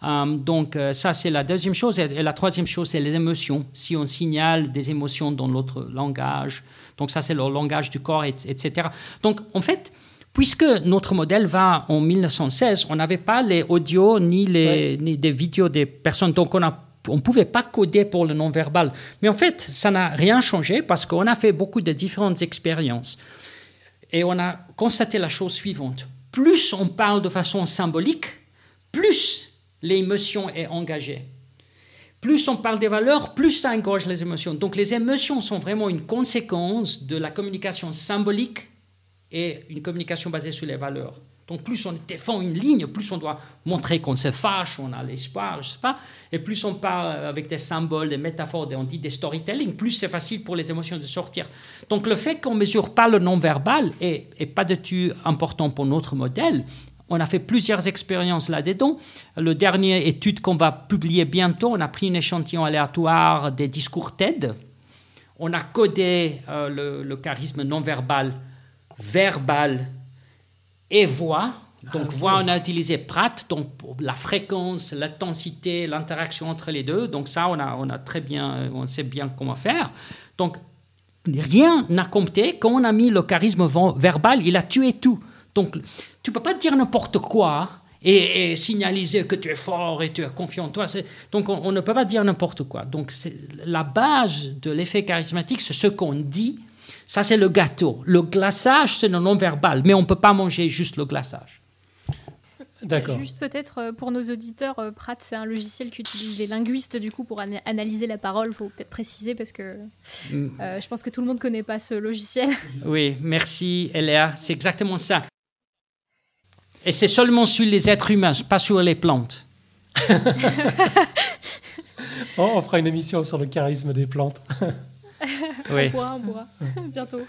Euh, donc, euh, ça, c'est la deuxième chose. Et, la troisième chose, c'est les émotions. Si on signale des émotions dans notre langage, donc ça, c'est le langage du corps, etc. Donc en fait, puisque notre modèle va en 1916, on n'avait pas les audios ni, les, ni des vidéos des personnes, donc on on pouvait pas coder pour le non-verbal. Mais en fait, ça n'a rien changé parce qu'on a fait beaucoup de différentes expériences. Et on a constaté la chose suivante. Plus on parle de façon symbolique, plus l'émotion est engagée plus on parle des valeurs, plus ça engage les émotions. Donc les émotions sont vraiment une conséquence de la communication symbolique et une communication basée sur les valeurs. Donc plus on défend une ligne, plus on doit montrer qu'on se fâche, on a l'espoir, je sais pas. Et plus on parle avec des symboles, des métaphores, on dit des storytelling, plus c'est facile pour les émotions de sortir. Donc le fait qu'on mesure pas le non-verbal est, pas du tout important pour notre modèle. On a fait plusieurs expériences là-dedans. Le dernier étude qu'on va publier bientôt, on a pris un échantillon aléatoire des discours TED. On a codé euh, le, charisme non verbal, verbal et voix. Donc, ah, voix, on a utilisé Pratt, donc la fréquence, l'intensité, l'interaction entre les deux. Donc, ça, on a, on a très bien, on sait bien comment faire. Donc, rien n'a compté. Quand on a mis le charisme verbal, il a tué tout. Donc, tu peux pas dire n'importe quoi et, signaliser que tu es fort et tu es confiant en toi. Donc, on, ne peut pas dire n'importe quoi. Donc, la base de l'effet charismatique, c'est ce qu'on dit. Ça, c'est le gâteau. Le glaçage, c'est le non-verbal, mais on ne peut pas manger juste le glaçage. D'accord. Juste peut-être euh, pour nos auditeurs, euh, Pratt, c'est un logiciel qu'utilisent les linguistes du coup pour analyser la parole. Il faut peut-être préciser parce que mm. euh, je pense que tout le monde ne connaît pas ce logiciel. Oui, merci Eléa. C'est exactement ça. Et c'est seulement sur les êtres humains, pas sur les plantes. oh, on fera une émission sur le charisme des plantes. oui. On pourra, on pourra. Bientôt.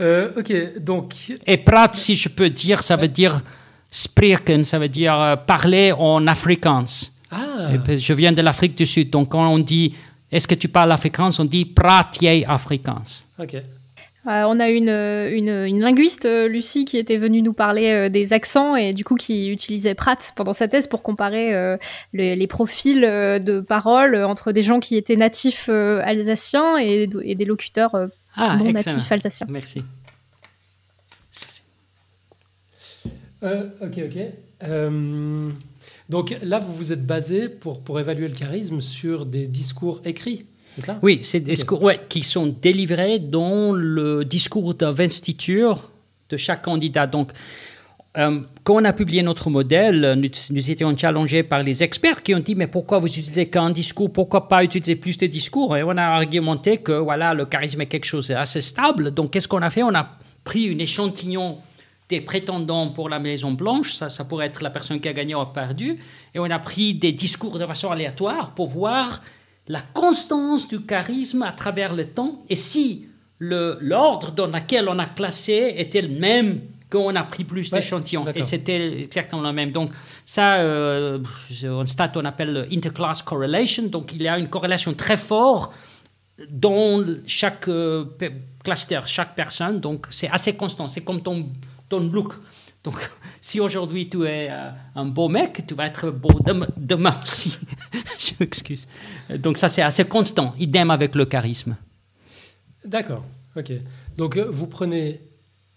Euh, ok, donc. Et Prat, si je peux dire, ça veut dire spreken, ça veut dire parler en afrikaans. Ah. Je viens de l'Afrique du Sud, donc quand on dit est-ce que tu parles afrikaans, on dit praat jij afrikaans. Ok. Euh, on a une, une, linguiste, euh, Lucie, qui était venue nous parler euh, des accents et du coup qui utilisait Pratt pendant sa thèse pour comparer les, profils de parole entre des gens qui étaient natifs alsaciens et, des locuteurs ah, non natifs alsaciens. Merci. ok, ok. donc là, vous vous êtes basé pour, pour évaluer le charisme sur des discours écrits ça Oui, c'est des discours qui sont délivrés dans le discours d'investiture de chaque candidat. Donc, euh, quand on a publié notre modèle, nous, étions challengés par les experts qui ont dit mais pourquoi vous utilisez qu'un discours, pourquoi pas utiliser plus de discours? Et on a argumenté que voilà le charisme est quelque chose d'assez stable. Donc qu'est-ce qu'on a fait? On a pris une échantillon des prétendants pour la Maison Blanche, ça, ça pourrait être la personne qui a gagné ou a perdu, et on a pris des discours de façon aléatoire pour voir la constance du charisme à travers le temps et si l'ordre dans lequel on a classé était le même quand on a pris plus d'échantillons. Et c'était exactement le même. Donc, ça, euh, en stat, on appelle interclass correlation. Donc, il y a une corrélation très forte dans chaque euh, cluster, chaque personne. Donc, c'est assez constant. C'est comme ton, ton look. Donc, si aujourd'hui tu es euh, un beau mec, tu vas être beau demain, aussi. Je m'excuse. Donc, ça, c'est assez constant. Idem avec le charisme. D'accord. OK. Donc, euh, vous prenez,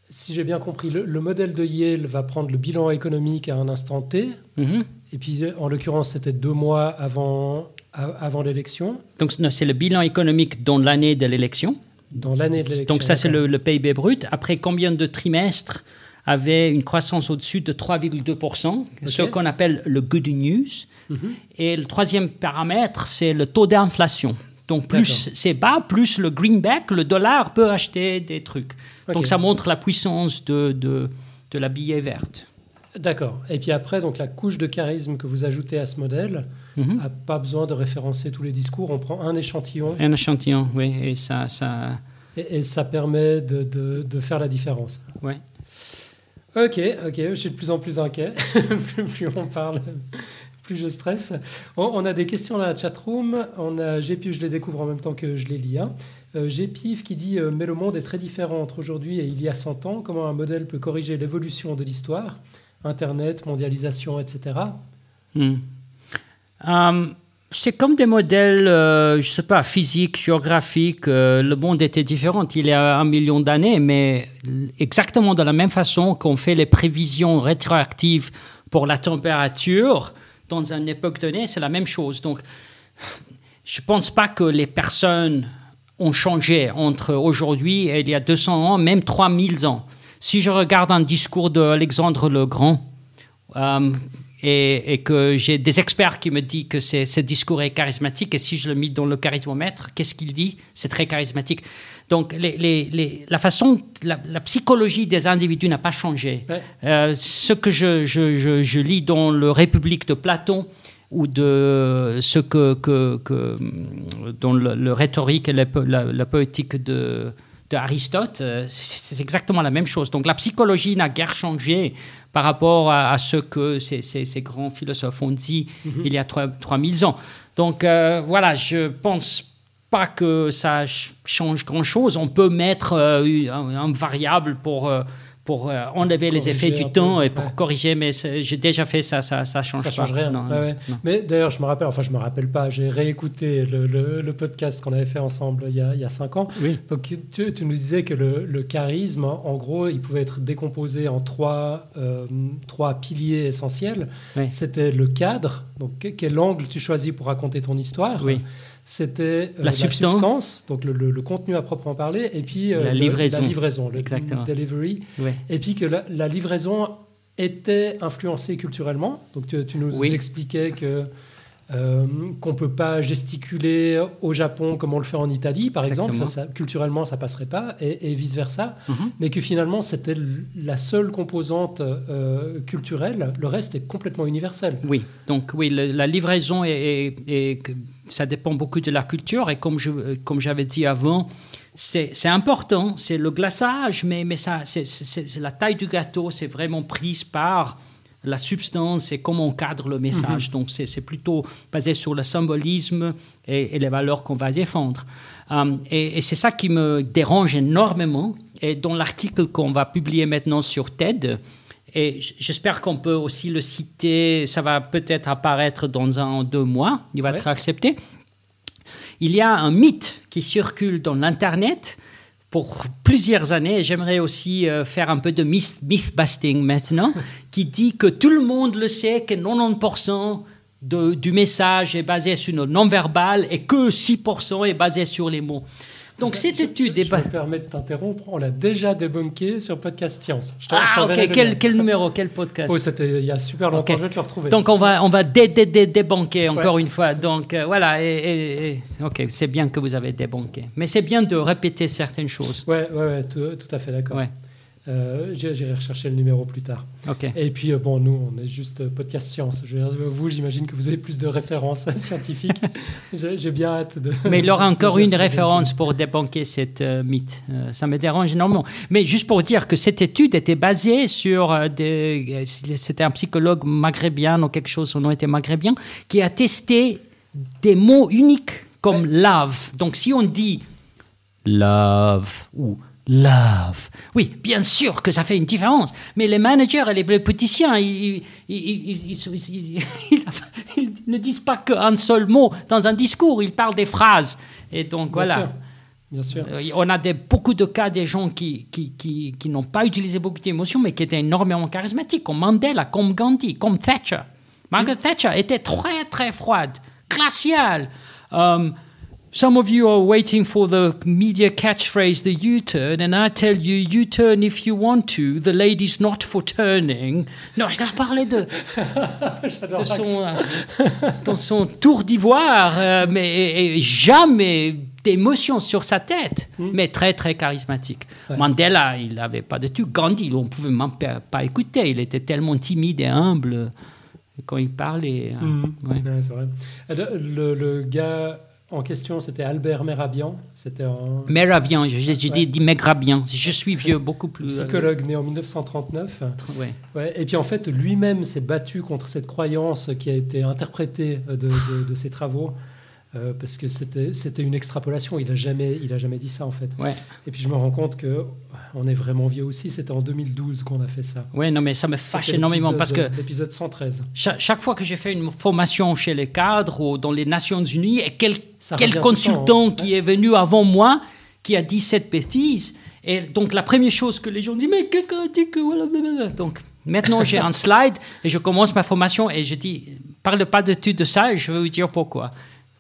si j'ai bien compris, le, modèle de Yale va prendre le bilan économique à un instant T. Mm-hmm. Et puis, en l'occurrence, c'était deux mois avant, avant l'élection. Donc, c'est le bilan économique dans l'année de l'élection. Dans l'année de l'élection. Donc, ça, c'est le, le PIB brut. Après combien de trimestres avait une croissance au-dessus de 3,2%, ce qu'on appelle le good news. Mhm. Et le troisième paramètre, c'est le taux d'inflation. Donc plus c'est bas, plus le greenback, le dollar peut acheter des trucs. Donc ça montre la puissance de, de, de la billet verte. D'accord. Et puis après, donc la couche de charisme que vous ajoutez à ce modèle n'a mhm. pas besoin de référencer tous les discours. On prend un échantillon. Un échantillon, oui. Et ça... ça... Et, ça permet de, de, de, faire la différence. Oui. Ok, ok, je suis de plus en plus inquiet. plus, on parle, plus je stresse. On, a des questions dans la chatroom. On a Gépif, je les découvre en même temps que je les lis. Hein. Euh, qui dit euh, Mais le monde est très différent entre aujourd'hui et il y a 100 ans. Comment un modèle peut corriger l'évolution de l'histoire? Internet, mondialisation, etc. C'est comme des modèles, euh, je sais pas, physiques, géographiques. Euh, le monde était différent il y a un million d'années, mais exactement de la même façon qu'on fait les prévisions rétroactives pour la température dans une époque donnée, c'est la même chose. Donc, je pense pas que les personnes ont changé entre aujourd'hui et il y a 200 ans, même 3000 ans. Si je regarde un discours d'Alexandre le Grand, euh, et, que j'ai des experts qui me disent que ce discours est charismatique, et si je le mets dans le charismomètre, qu'est-ce qu'il dit? C'est très charismatique. Donc, les, la façon, la, psychologie des individus n'a pas changé. Euh, ce que je, je, je, lis dans le République de Platon, ou de ce que, que, que dans le, rhétorique et la, la poétique de, de Aristote, euh, c'est exactement la même chose. Donc la psychologie n'a guère changé par rapport à, ce que ces, ces, grands philosophes ont dit mhm. il y a 3000 ans. Donc euh, voilà, je pense pas que ça change grand-chose. On peut mettre euh, un, variable pour pour euh, enlever les effets du temps et pour corriger, mais j'ai déjà fait ça, ça, ça change ça Change rien. Mais d'ailleurs, je me rappelle, enfin, je me rappelle pas, j'ai réécouté le, le, podcast qu'on avait fait ensemble il y a, il y a cinq ans. Donc, tu, tu, nous disais que le, le, charisme, en gros, il pouvait être décomposé en trois, euh, trois piliers essentiels. C'était le cadre, donc quel angle tu choisis pour raconter ton histoire? Oui c'était euh, la, substance. donc le, contenu à proprement parler, et puis euh, la, livraison. la livraison, le Exactement. delivery, et puis que la, livraison était influencée culturellement. Donc tu, nous expliquais que euh, qu'on ne peut pas gesticuler au Japon comme on le fait en Italie, par exemple. Ça, culturellement, ça passerait pas, et, vice-versa. Mhm. Mais que finalement, c'était la seule composante euh, culturelle. Le reste est complètement universel. Oui, donc oui, la livraison, est, ça dépend beaucoup de la culture. Et comme, je, comme j'avais dit avant, c'est, important, c'est le glaçage, mais, mais ça, c'est, la taille du gâteau, c'est vraiment prise par la substance et comment on cadre le message. Mhm. Donc c'est plutôt basé sur le symbolisme et, les valeurs qu'on va défendre. Euh, et, c'est ça qui me dérange énormément. Et dans l'article qu'on va publier maintenant sur TED, et j'espère qu'on peut aussi le citer, ça va peut-être apparaître dans un ou deux mois, il va être accepté. Il y a un mythe qui circule dans l'Internet pour plusieurs années, j'aimerais aussi euh, faire un peu de myth-busting maintenant, qui dit que tout le monde le sait, que 90% du message est basé sur le non-verbal et que 6% est basé sur les mots. Donc cette étude est... Je me permets de t'interrompre, on l'a déjà débunké sur Podcast Science. ah ok, quel, quel, numéro, quel podcast Oh, c'était il y a super longtemps, je vais te le retrouver. Donc on va, on va dé, dé, dé, débunker encore une fois. Donc euh, voilà, et, ok, c'est bien que vous avez débunké. Mais c'est bien de répéter certaines choses. Ouais, ouais, ouais tout, tout à fait d'accord. Ouais. Euh, J'irai rechercher le numéro plus tard. Et puis, euh, bon, nous, on est juste euh, podcast science. vous, j'imagine que vous avez plus de références scientifiques. J'ai bien hâte de. Mais il aura encore une référence pour débunker cette mythe. ça me dérange énormément. Mais juste pour dire que cette étude était basée sur. Des... C'était un psychologue maghrébien ou quelque chose, son nom était maghrébien, qui a testé des mots uniques comme love. Donc, si on dit love ou love. Oui, bien sûr que ça fait une différence. Mais les managers et les politiciens, ils, ne disent pas qu'un seul mot dans un discours, ils parlent des phrases. Et donc voilà. Bien sûr. Euh, on a des, beaucoup de cas des gens qui, qui, qui, qui n'ont pas utilisé beaucoup d'émotions, mais qui étaient énormément charismatiques, comme Mandela, comme Gandhi, comme Thatcher. Margaret Thatcher était très, très froide, glaciale. Euh, Some of you are waiting for the media catchphrase, the U turn, and I tell you, U turn if you want to. The lady's not for turning. Non, il a parlé de, de son, euh, dans son tour d'ivoire, euh, mais jamais d'émotion sur sa tête, hmm. mais très très charismatique. Mandela, il n'avait pas de tout. Gandhi, on ne pouvait même pas, écouter. Il était tellement timide et humble quand il parlait. Hein. Hmm. Ouais. c'est vrai. Le, le gars en question, c'était Albert Merabian. C'était un... Merabian, j'ai dit, dit Megrabian. Je suis vieux, beaucoup plus. Euh, psychologue né en 1939. Ouais. Et puis en fait, lui-même s'est battu contre cette croyance qui a été interprétée de, de ses travaux. Euh, parce que c'était une extrapolation. Il n'a jamais, il a jamais dit ça, en fait. Ouais. Et puis je me rends compte que on est vraiment vieux aussi. C'était en 2012 qu'on a fait ça. Oui, non, mais ça me fâche énormément parce que. L'épisode 113. Chaque, fois que j'ai fait une formation chez les cadres ou dans les Nations Unies, et quel, quel consultant hein. qui est venu avant moi qui a dit cette bêtise. Et donc la première chose que les gens disent, mais quelqu'un dit que. Donc maintenant j'ai un slide et je commence ma formation et je dis, parle pas de tout de ça et je vais vous dire pourquoi.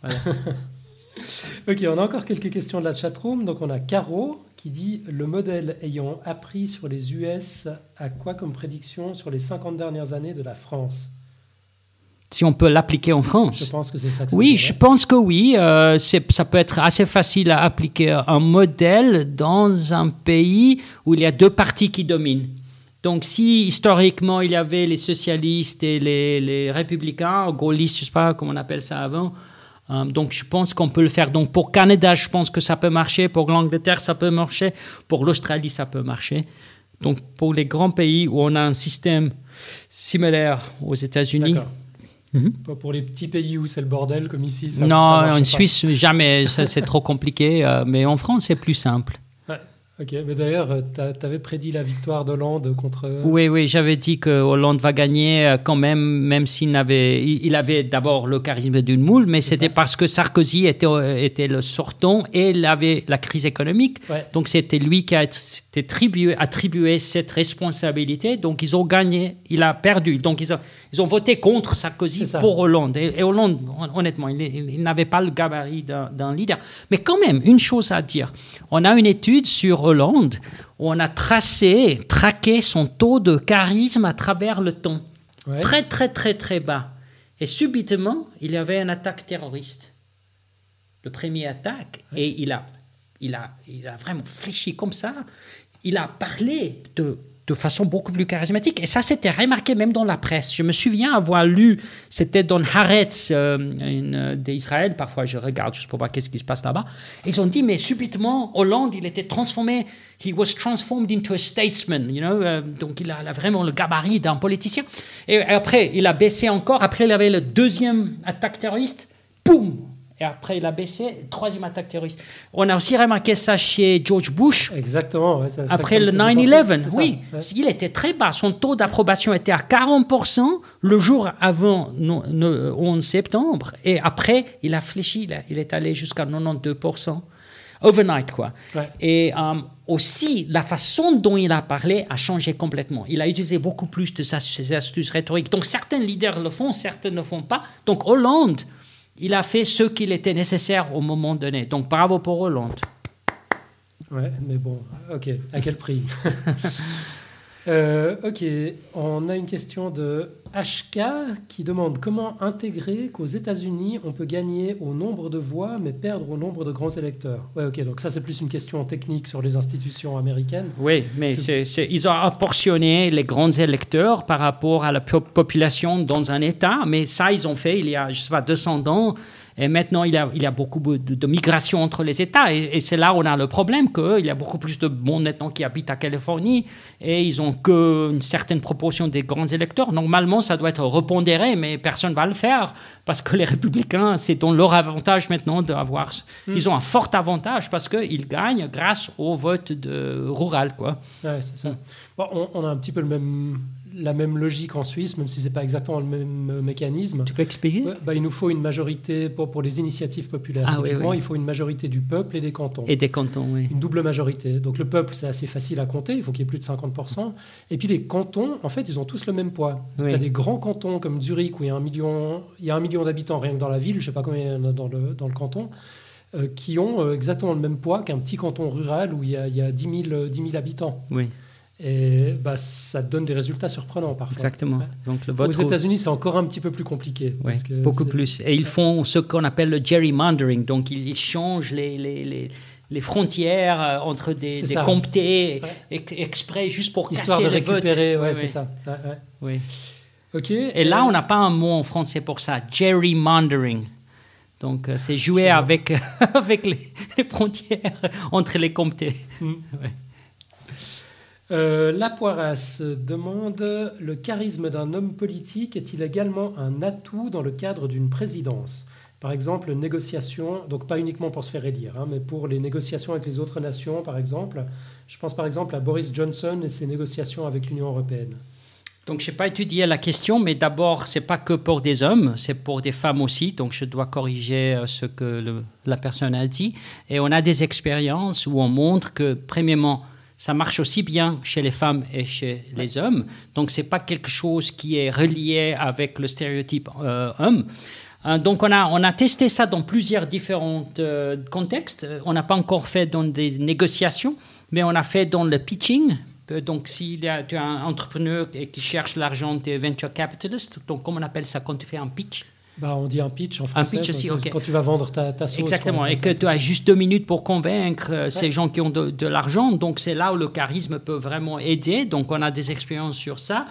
ok, on a encore quelques questions de la chatroom. Donc on a Caro qui dit le modèle ayant appris sur les US a quoi comme prédiction sur les 50 dernières années de la France? Si on peut l'appliquer en France? Je pense que c'est ça. Que oui, je pense que oui. Euh, ça peut être assez facile à appliquer un modèle dans un pays où il y a deux partis qui dominent. Donc, si historiquement il y avait les socialistes et les, les républicains, gaullistes, je ne sais pas comment on appelle ça avant, donc, je pense qu'on peut le faire. Donc, pour Canada, je pense que ça peut marcher. Pour l'Angleterre, ça peut marcher. Pour l'Australie, ça peut marcher. Donc, pour les grands pays où on a un système similaire aux États-Unis. Mhm. Pas pour les petits pays où c'est le bordel comme ici. Ça, non, en Suisse, jamais. c'est trop compliqué. Euh, mais en France, c'est plus simple. Ok, mais d'ailleurs, euh, tu avais prédit la victoire d'Hollande contre. Oui, oui, j'avais dit que Hollande va gagner euh, quand même, même s'il avait, il avait d'abord le charisme d'une moule, mais c'était parce que Sarkozy était, euh, était le sortant et il avait la crise économique. Donc c'était lui qui a attribué, attribué cette responsabilité. Donc ils ont gagné, il a perdu. Donc ils ont, ils ont voté contre Sarkozy pour Hollande. Et, Hollande, honnêtement, il, il n'avait pas le gabarit d'un leader. Mais quand même, une chose à dire. On a une étude sur Hollande où on a tracé, traqué son taux de charisme à travers le temps. Très, très, très, très bas. Et subitement, il y avait une attaque terroriste. Le premier attaque, et il a, il, a, il a vraiment fléchi comme ça. Il a parlé de de façon beaucoup plus charismatique. Et ça, c'était remarqué même dans la presse. Je me souviens avoir lu, c'était dans Haaretz euh, euh, d'Israël, parfois je regarde juste pour voir qu'est-ce qui se passe là-bas. Ils ont dit, mais subitement, Hollande, il était transformé, he was transformed into a statesman, you know, euh, donc il a, vraiment le gabarit d'un politicien. Et après, il a baissé encore, après il avait le deuxième attaque terroriste, boum, et après, il a baissé. Troisième attaque terroriste. On a aussi remarqué ça chez George Bush. Exactement. après le 9-11. Oui, il était très bas. Son taux d'approbation était à 40% le jour avant le 11 septembre. Et après, il a fléchi. Il est allé jusqu'à 92%. Overnight, quoi. Et euh, aussi, la façon dont il a parlé a changé complètement. Il a utilisé beaucoup plus de ses astuces rhétoriques. Donc, certains leaders le font, certains ne le font pas. Donc, Hollande il a fait ce qu'il était nécessaire au moment donné. Donc bravo pour Hollande. Ouais, mais bon, ok, à quel prix? euh, Ok, on a une question de HK qui demande comment intégrer qu'aux États-Unis on peut gagner au nombre de voix mais perdre au nombre de grands électeurs. Ouais, ok, donc ça c'est plus une question technique sur les institutions américaines. Oui, mais ils ont apportionné les grands électeurs par rapport à la population dans un État, mais ça ils ont fait il y a, je sais pas, 200 ans. Et maintenant, il y a, il y a beaucoup de, de, migration entre les États. Et, c'est là où on a le problème qu'il y a beaucoup plus de monde maintenant qui habite à Californie et ils ont qu'une certaine proportion des grands électeurs. Normalement, ça doit être repondéré, mais personne ne va le faire parce que les républicains, c'est dans leur avantage maintenant d'avoir. Hmm. Ils ont un fort avantage parce qu'ils gagnent grâce au vote de, rural. Quoi. Ouais, c'est ça. Bon, on, on, a un petit peu le même, la même logique en Suisse, même si c'est pas exactement le même euh, mécanisme. Tu peux expliquer? Bah, Il nous faut une majorité pour, pour les initiatives populaires. Ah, il faut une majorité du peuple et des cantons. Et des cantons, oui. Une double majorité. Donc le peuple, c'est assez facile à compter, il faut qu'il y ait plus de 50%. Et puis les cantons, en fait, ils ont tous le même poids. Il y a des grands cantons comme Zurich où il y a un million, il y a un million d'habitants rien que dans la ville, je sais pas combien il y en a dans le, dans le canton. Euh, qui ont euh, exactement le même poids qu'un petit canton rural où il y a, il y a 10, 000, 10 000 habitants. Oui. Et bah, ça donne des résultats surprenants parfois. Exactement. Donc, le vote Aux États-Unis, c'est encore un petit peu plus compliqué. beaucoup plus. Et ils font ce qu'on appelle le gerrymandering. Donc, ils, changent les, les, les, frontières euh, entre des, des comtés exprès juste pour Histoire casser de récupérer, ouais, c'est ça. Oui. Ok. Et là, on n'a pas un mot en français pour ça. Gerrymandering. Donc, euh, c'est jouer avec, avec les, frontières entre les comtés. Mm. Euh, la Poirasse demande Le charisme d'un homme politique est-il également un atout dans le cadre d'une présidence? Par exemple, négociation, donc pas uniquement pour se faire élire, hein, mais pour les négociations avec les autres nations, par exemple. Je pense par exemple à Boris Johnson et ses négociations avec l'Union européenne. Donc, je n'ai pas étudié la question, mais d'abord, c'est pas que pour des hommes, c'est pour des femmes aussi. Donc, je dois corriger euh, ce que la personne a dit. Et on a des expériences où on montre que, premièrement, ça marche aussi bien chez les femmes et chez les hommes. Donc, ce n'est pas quelque chose qui est relié avec le stéréotype euh, homme. Euh, donc, on a, on a testé ça dans plusieurs différents euh, contextes. On n'a pas encore fait dans des négociations, mais on a fait dans le pitching. Donc, si tu es un entrepreneur qui cherche l'argent, tu es venture capitalist. Donc, comment on appelle ça quand tu fais un pitch? Bah, on dit un pitch en français. Un pitch aussi, Quand tu vas vendre ta, ta sauce. Exactement. Et que tu as juste deux minutes pour convaincre euh, ces gens qui ont de, de l'argent. Donc, c'est là où le charisme peut vraiment aider. Donc, on a des expériences sur ça.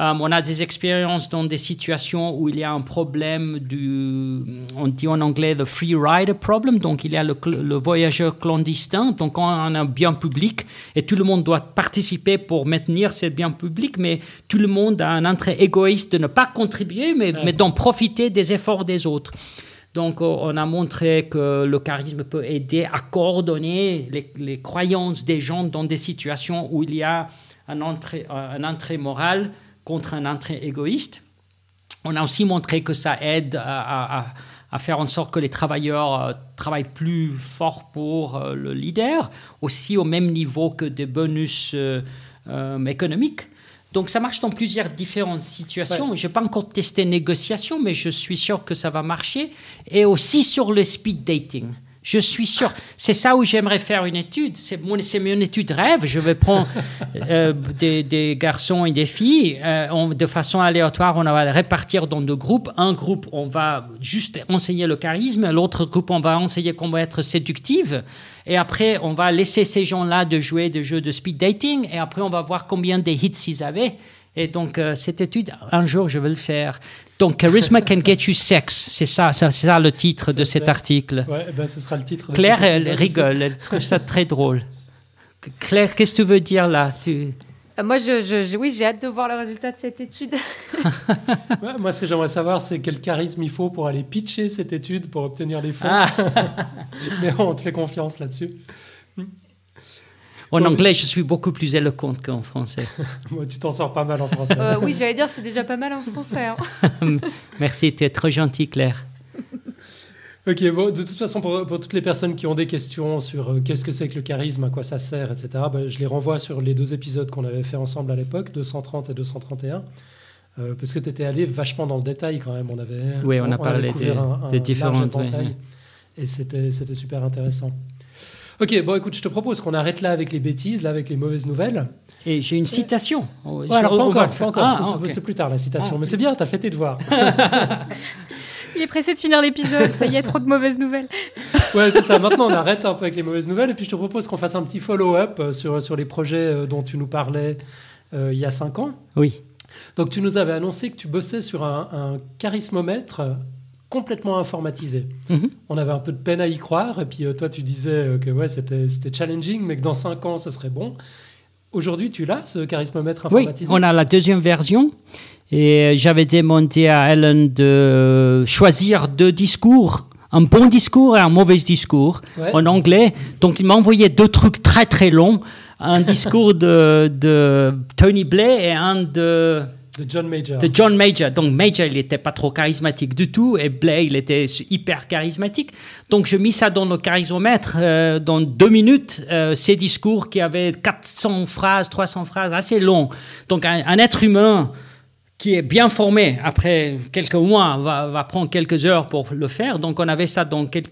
Euh, on a des expériences dans des situations où il y a un problème du, on dit en anglais the free rider problem, donc il y a le, voyageur clandestin, donc on a un bien public et tout le monde doit participer pour maintenir ce bien public, mais tout le monde a un intérêt égoïste de ne pas contribuer, mais, mais d'en profiter des efforts des autres. Donc, on a montré que le charisme peut aider à coordonner les, les croyances des gens dans des situations où il y a un entrée, un entrée moral contre un entrée égoïste. On a aussi montré que ça aide à, faire en sorte que les travailleurs euh, travaillent plus fort pour euh, le leader, aussi au même niveau que des bonus euh, économiques. Donc ça marche dans plusieurs différentes situations. Je n'ai pas encore testé négociation, mais je suis sûr que ça va marcher. Et aussi sur le speed dating. Je suis sûr. C'est ça où j'aimerais faire une étude. C'est mon, mon étude rêve. Je vais prendre euh, des, garçons et des filles. Euh, de façon aléatoire, on va les répartir dans deux groupes. Un groupe, on va juste enseigner le charisme. L'autre groupe, on va enseigner comment être séductive. Et après, on va laisser ces gens-là de jouer des jeux de speed dating. Et après, on va voir combien de hits ils avaient. Et donc, euh, cette étude, un jour, je vais le faire. Donc, Charisma can get you sex. C'est ça, c'est ça le titre de cet article. Ouais, ben, ce sera le titre. Claire, elle rigole, elle trouve ça très drôle. Claire, qu'est-ce que tu veux dire là? Tu... Euh, moi, je, oui, j'ai hâte de voir le résultat de cette étude. moi, ce que j'aimerais savoir, c'est quel charisme il faut pour aller pitcher cette étude pour obtenir les fonds. Ah. Mais on te fait confiance là-dessus. En anglais, je suis beaucoup plus éloquente qu'en français. Moi, tu t'en sors pas mal en français. Euh, oui, j'allais dire, c'est déjà pas mal en français. Hein. Merci, tu es trop gentil, Claire. Ok, bon, de toute façon, pour, toutes les personnes qui ont des questions sur euh, qu'est-ce que c'est que le charisme, à quoi ça sert, etc., bah, je les renvoie sur les deux épisodes qu'on avait fait ensemble à l'époque, 230 et 231. Euh, parce que tu étais allé vachement dans le détail quand même. On avait, oui, on, a parlé des, un, un différentes. Et c'était super intéressant. Ok, bon, écoute, je te propose qu'on arrête là avec les bêtises, là avec les mauvaises nouvelles. Et j'ai une citation. Ouais, alors, pas encore, pas encore. Ah, c'est plus tard la citation, ah, mais c'est bien, t'as fait tes devoirs. Il est pressé de finir l'épisode, ça y est, trop de mauvaises nouvelles. ouais, c'est ça. Maintenant, on arrête un peu avec les mauvaises nouvelles, et puis je te propose qu'on fasse un petit follow-up euh, sur, sur les projets euh, dont tu nous parlais euh, il y a cinq ans. Oui. Donc, tu nous avais annoncé que tu bossais sur un, un charismomètre complètement informatisé. Mhm. On avait un peu de peine à y croire, et puis euh, toi tu disais euh, que ouais, c'était challenging, mais que dans 5 ans, ça serait bon. Aujourd'hui, tu l'as, ce charismomètre informatisé Oui, on a la deuxième version, et j'avais demandé à Ellen de choisir deux discours un bon discours et un mauvais discours en anglais. Donc, il m'a envoyé deux trucs très très longs. Un discours de, de Tony Blair et un de de John Major. John Major. Donc Major, il n'était pas trop charismatique du tout et Blair, il était hyper charismatique. Donc je mis ça dans le charismomètre euh, dans deux minutes, euh, ces discours qui avaient 400 phrases, 300 phrases, assez longs. Donc un, être humain qui est bien formé, après quelques mois, va, va, prendre quelques heures pour le faire. Donc on avait ça dans quelques,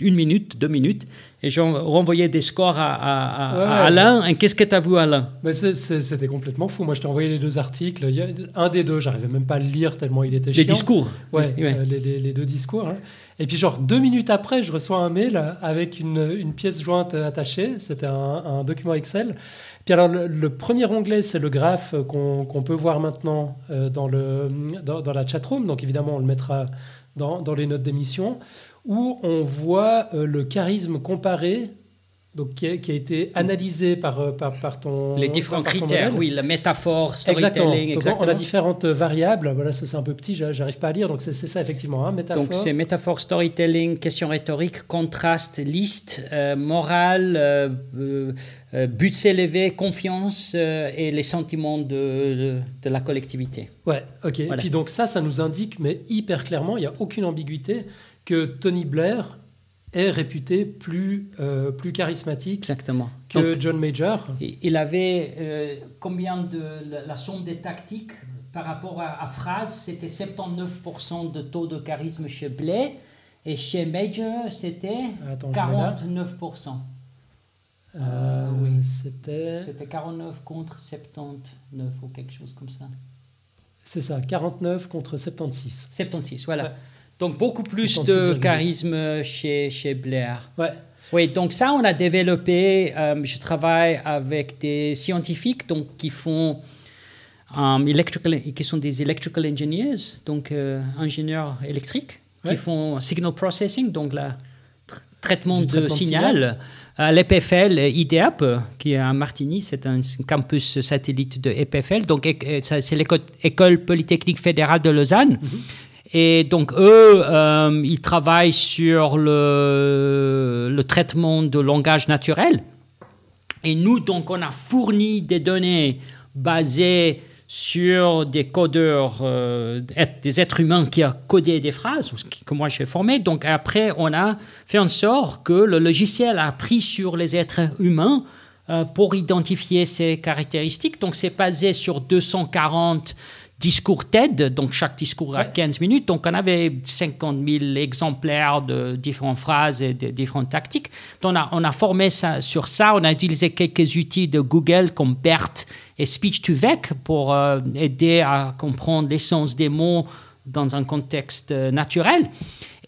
une minute, deux minutes. Et j'ai renvoyé des scores à, à, Alain. Et qu'est-ce que tu as vu, Alain? C'était complètement fou. Moi, je t'ai envoyé les deux articles. Il y a un des deux, j'arrivais même pas à le lire tellement il était chiant. Les discours Ouais, euh, les, deux discours. Hein. Et puis, genre, deux minutes après, je reçois un mail avec une, pièce jointe attachée. C'était un, document Excel. Puis alors, le, premier onglet, c'est le graphe qu'on peut voir maintenant euh, dans, le, dans, dans la chatroom. Donc, évidemment, on le mettra dans, dans les notes d'émission où on voit euh, le charisme comparé donc qui a, été analysé par, euh, par, par ton les différents critères oui la métaphore storytelling exactement. on a différentes variables. Voilà ça c'est un peu petit j'arrive pas à lire. Donc c'est ça effectivement hein, métaphore. donc c'est métaphore storytelling question rhétorique contraste liste euh, morale but élevé confiance et les sentiments de, de, la collectivité. Ouais ok. Et puis donc ça ça nous indique mais hyper clairement il y a aucune ambiguïté que Tony Blair est réputé plus, euh, plus charismatique Exactement. que John Major. Il avait euh, combien de la, somme des tactiques par rapport à, à phrase, c'était 79% de taux de charisme chez Blair et chez Major c'était 49%. Euh, oui, c'était. C'était 49 contre 79 ou quelque chose comme ça. C'est ça, 49 contre 76. 76, voilà. Donc, beaucoup plus de charisme chez, chez Blair. Ouais. Oui, donc ça, on a développé. Euh, je travaille avec des scientifiques donc, qui font. Electrical, qui sont des electrical engineers, donc euh, ingénieurs électriques, qui font signal processing, donc le traitement de signal. À l'EPFL IDEAP, qui est à Martigny, c'est un campus satellite de EPFL, donc c'est l'école polytechnique fédérale de Lausanne. Mhm. Et donc, eux, euh, ils travaillent sur le, traitement de langage naturel. Et nous, donc, on a fourni des données basées sur des codeurs, euh, des êtres humains qui ont codé des phrases, que moi j'ai formé. Donc après, on a fait en sorte que le logiciel a pris sur les êtres humains euh, pour identifier ces caractéristiques. Donc c'est basé sur 240 discours TED, donc chaque discours a 15 minutes. Donc on avait 50 000 exemplaires de différentes phrases et de différentes tactiques. Donc on a, on a formé ça, sur ça. On a utilisé quelques outils de Google comme BERT et Speech2Vec pour euh, aider à comprendre l'essence des mots dans un contexte euh, naturel.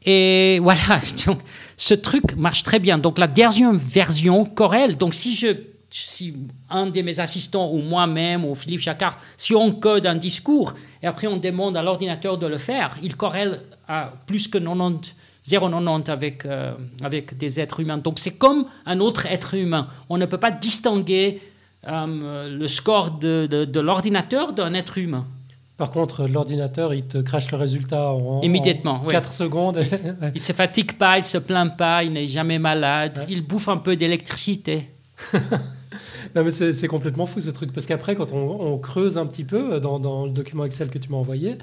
Et voilà, donc, ce truc marche très bien. Donc la dernière version Corel, donc si je si un de mes assistants ou moi-même ou Philippe Jacquard, si on code un discours et après on demande à l'ordinateur de le faire, il corrèle à plus que 90, 0,90 avec, euh, avec des êtres humains. Donc c'est comme un autre être humain. On ne peut pas distinguer euh, le score de, de, l'ordinateur d'un être humain. Par contre, l'ordinateur, il te crache le résultat en, Immédiatement, 4 secondes. il ne se fatigue pas, il ne se plaint pas, il n'est jamais malade, il bouffe un peu d'électricité. non, mais c'est complètement fou ce truc. Parce qu'après, quand on, creuse un petit peu euh, dans, le document Excel que tu m'as envoyé,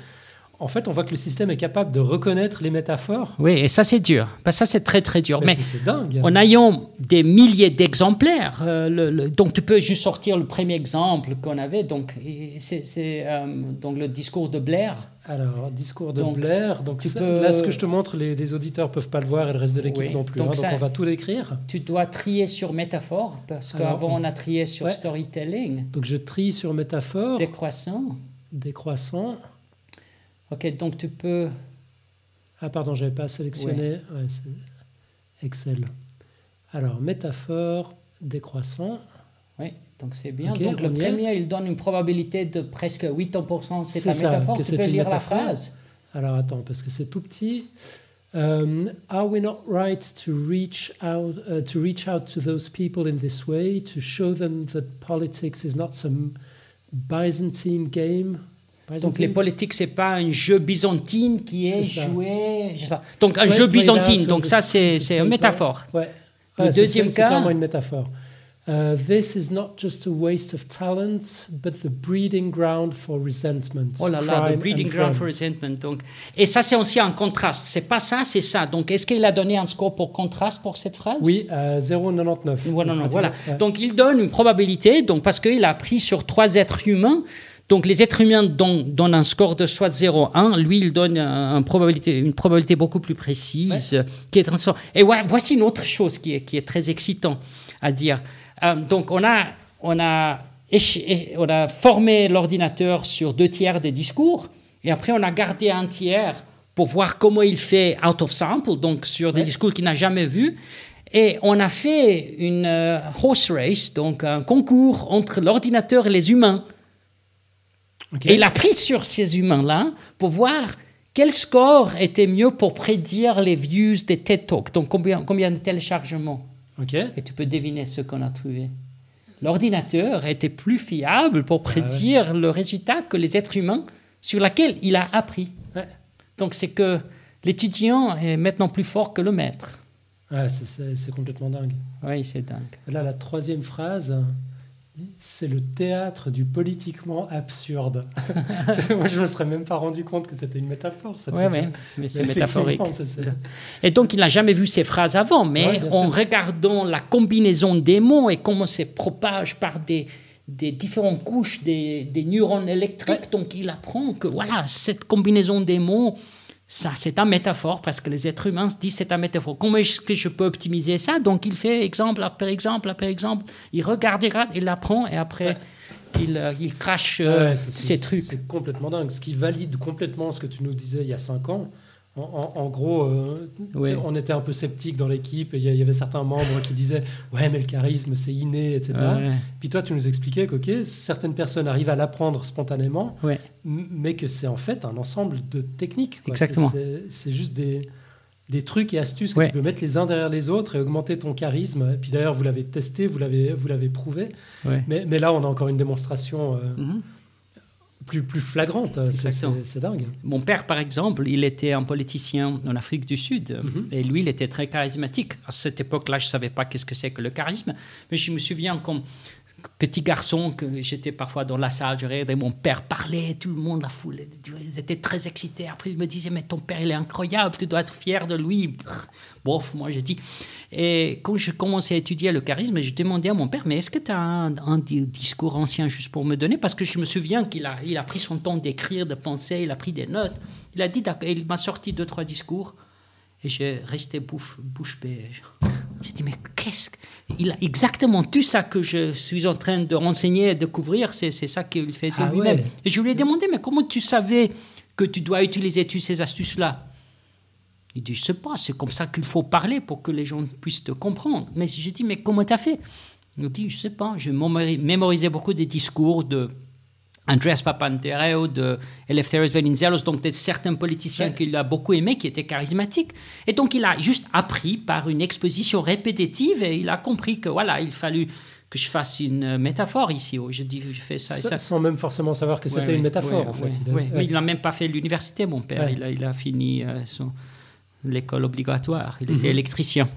en fait, on voit que le système est capable de reconnaître les métaphores. Oui, et ça, c'est dur. Parce ça, c'est très, très dur. Mais, c'est dingue. En ayant des milliers d'exemplaires, euh, donc tu peux juste sortir le premier exemple qu'on avait. Donc, c'est euh, donc le discours de Blair. Alors, discours de Blair. Donc, là, ce que je te montre, les, les, auditeurs peuvent pas le voir et le reste de l'équipe non plus. Donc, hein. donc on va tout décrire. Tu dois trier sur métaphore parce qu'avant, on a trié sur storytelling. Donc, je trie sur métaphore. Décroissant. Décroissant. Ok, donc tu peux. Ah, pardon, je n'avais pas sélectionné. Excel. Alors, métaphore décroissant. Oui, donc c'est bien. donc le premier, il donne une probabilité de presque 80%. C'est ta métaphore. Tu peux lire la phrase. Alors attends, parce que c'est tout petit. Um, are we not right to reach out uh, to reach out to those people in this way to show them that politics is not some Byzantine game? Donc les politiques, c'est pas un jeu byzantine qui est, joué. Donc un jeu byzantine, donc ça c'est une métaphore. Ouais. Le deuxième cas. C'est clairement une métaphore. Uh, this is not just a waste of talent, but the breeding ground for resentment. Oh là là, the breeding ground for resentment. Donc, et ça, c'est aussi un contraste. C'est pas ça, c'est ça. Donc, est-ce qu'il a donné un score pour contraste pour cette phrase? Oui, euh, 0,99. Voilà, voilà. Donc, il donne une probabilité, donc parce qu'il a pris sur trois êtres humains. Donc les êtres humains donnent, un score de soit 0,1, lui il donne une probabilité, une probabilité beaucoup plus précise qui est Et voici une autre chose qui est, qui est très excitant à dire. Euh, donc on a, on, a, on a formé l'ordinateur sur deux tiers des discours et après on a gardé un tiers pour voir comment il fait out of sample, donc sur des discours qu'il n'a jamais vus. Et on a fait une euh, horse race, donc un concours entre l'ordinateur et les humains. Et il a pris sur ces humains-là pour voir quel score était mieux pour prédire les views des TED Talks, donc combien, combien de téléchargements. Et tu peux deviner ce qu'on a trouvé. L'ordinateur était plus fiable pour ah prédire le résultat que les êtres humains sur lesquels il a appris. Donc c'est que l'étudiant est maintenant plus fort que le maître. c'est complètement dingue. Oui, c'est dingue. Là, la troisième phrase, c'est le théâtre du politiquement absurde. Moi, je ne me serais même pas rendu compte que c'était une métaphore. Oui, ouais, mais c'est métaphorique. Et donc, il n'a jamais vu ces phrases avant, mais en regardant la combinaison des mots et comment se propage par des, des différentes couches des, des neurones électriques, donc il apprend que voilà, cette combinaison des mots ça, c'est un métaphore parce que les êtres humains se disent c'est un métaphore. Comment est-ce que je peux optimiser ça? Donc, il fait exemple après exemple après exemple. Il regarde, il regarde, il apprend et après, il, euh, il, crache euh, ces trucs. C'est complètement dingue. Ce qui valide complètement ce que tu nous disais il y a cinq ans. En, gros, euh, on était un peu sceptique dans l'équipe et il y, avait certains membres qui disaient Ouais, mais le charisme, c'est inné, etc. Puis toi, tu nous expliquais que certaines personnes arrivent à l'apprendre spontanément, mais que c'est en fait un ensemble de techniques. Exactement. C'est juste des, des trucs et astuces que tu peux mettre les uns derrière les autres et augmenter ton charisme. Et puis d'ailleurs, vous l'avez testé, vous l'avez prouvé. Mais, mais, là, on a encore une démonstration. Euh, mm-hmm plus, plus flagrante. C'est dingue. Mon père, par exemple, il était un politicien en Afrique du Sud. Mhm. Et lui, il était très charismatique. À cette époque-là, je ne savais pas qu'est-ce que c'est que le charisme. Mais je me souviens quand, petit garçon, que j'étais parfois dans la salle, je regardais mon père parler, tout le monde, la foule, ils étaient très excités. Après, ils me disaient, mais ton père, il est incroyable, tu dois être fier de lui. Bof, moi, j'ai dit. Et quand je commençais à étudier le charisme, je demandais à mon père, mais est-ce que tu as un, discours ancien juste pour me donner? Parce que je me souviens qu'il a, il a pris son temps d'écrire, de penser, il a pris des notes. Il a dit, il m'a sorti deux, trois discours. Et j'ai resté bouche, bouche bée. J'ai dit, mais qu'est-ce Il a exactement tout ça que je suis en train de renseigner et de découvrir, c'est, ça qu'il fait ah lui-même. Et je lui ai demandé, mais comment tu savais que tu dois utiliser toutes ces astuces-là? Il dit, je sais pas, c'est comme ça qu'il faut parler pour que les gens puissent te comprendre. Mais j'ai dit, mais comment tu as fait? Il dit, je sais pas, j'ai mémorisé beaucoup des discours de Andreas Papandreou, de Eleftherios Venizelos, donc de certains politiciens qu'il a beaucoup aimé, qui étaient charismatiques. Et donc il a juste appris par une exposition répétitive et il a compris que voilà, il fallut que je fasse une métaphore ici. Je dis, je fais ça, et ça. Sans même forcément savoir que c'était une métaphore, en fait. Il il n'a même pas fait l'université, mon père. Il a, il, a, fini euh, l'école obligatoire. Il était mhm. électricien.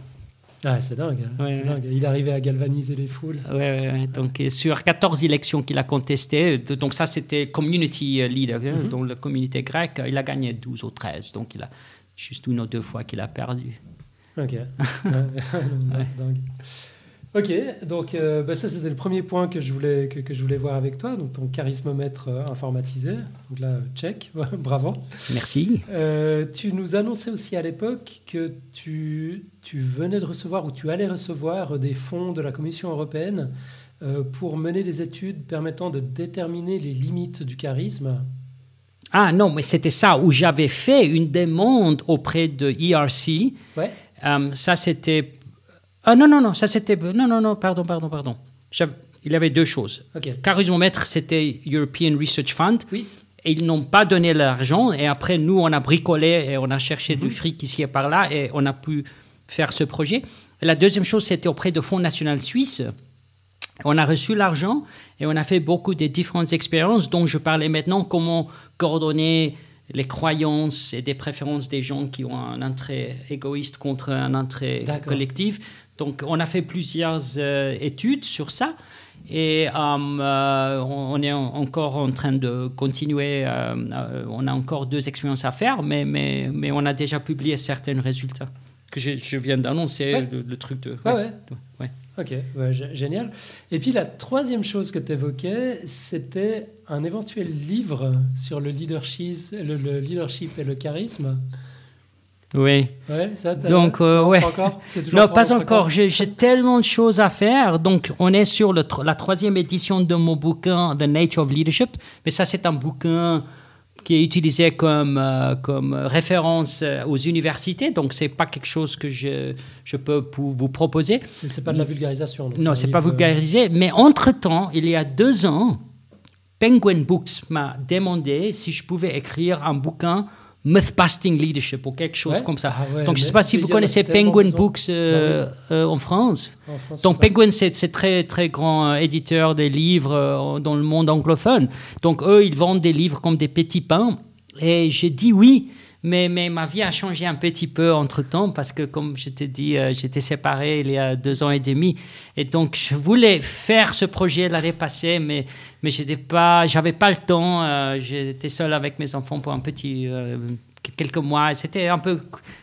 Ah, c'est dingue, hein. dingue, Il arrivait à galvaniser les foules. Ouais, donc sur 14 élections qu'il a contestées, donc ça c'était community leader, hein, mhm. dans la communauté grecque, il a gagné 12 ou 13, donc il a juste une ou deux fois qu'il a perdu. Ok. dingue. Ok, donc euh, bah, ça c'était le premier point que je voulais, que, que, je voulais voir avec toi, donc ton charismomètre euh, informatisé. Donc là, check, bravo. Merci. Euh, tu nous annonçais aussi à l'époque que tu, tu venais de recevoir ou tu allais recevoir des fonds de la Commission européenne pour mener des études permettant de déterminer les limites du charisme. Ah non, mais c'était ça, où j'avais fait une demande auprès de ERC. Ouais. ça c'était ah non, non, non, ça c'était... Non, non, non, pardon, pardon, pardon. Il y avait deux choses. Okay. Charismomètre, c'était European Research Fund. Oui. Et ils n'ont pas donné l'argent. Et après, nous, on a bricolé et on a cherché du mhm. fric ici et par là. Et on a pu faire ce projet. la deuxième chose, c'était auprès de Fonds national suisse. On a reçu l'argent et on a fait beaucoup de différentes expériences dont je parlais maintenant, comment coordonner les croyances et des préférences des gens qui ont un intérêt égoïste contre un intérêt collectif. Donc, on a fait plusieurs euh, études sur ça. Et euh, euh, on est encore en train de continuer. on a encore deux expériences à faire, mais, mais, mais on a déjà publié certains résultats que je, viens d'annoncer, le, truc de... ouais. ouais. Ok, génial. Et puis la troisième chose que tu évoquais, c'était un éventuel livre sur le leadership, le leadership et le charisme. Oui. Ouais, ça, donc, euh, ouais. Pas encore non, pas encore. J'ai tellement de choses à faire. Donc, on est sur le, la troisième édition de mon bouquin, The Nature of Leadership. Mais ça, c'est un bouquin qui est utilisé comme, euh, comme référence euh, aux universités. Donc, c'est pas quelque chose que je, je peux vous proposer. C'est pas de la vulgarisation. Non, c'est pas vulgarisé. Mais entre-temps, il y a deux ans, Penguin Books m'a demandé si je pouvais écrire un bouquin Myth-Busting Leadership ou quelque chose comme ça. Ah Donc, je ne sais pas si vous connaissez Penguin Books euh, bah euh, en France. Donc, Penguin, c'est très, très grand euh, éditeur des livres dans le monde anglophone. Donc, eux, ils vendent des livres comme des petits pains. Et j'ai dit oui mais, mais ma vie a changé un petit peu entre-temps parce que, comme je t'ai dit, euh, j'étais séparé il y a deux ans et demi. Et donc, je voulais faire ce projet l'année passée, mais, mais je n'avais pas, pas le temps. Euh, j'étais seul avec mes enfants pour un petit, euh, quelques mois. C'était un peu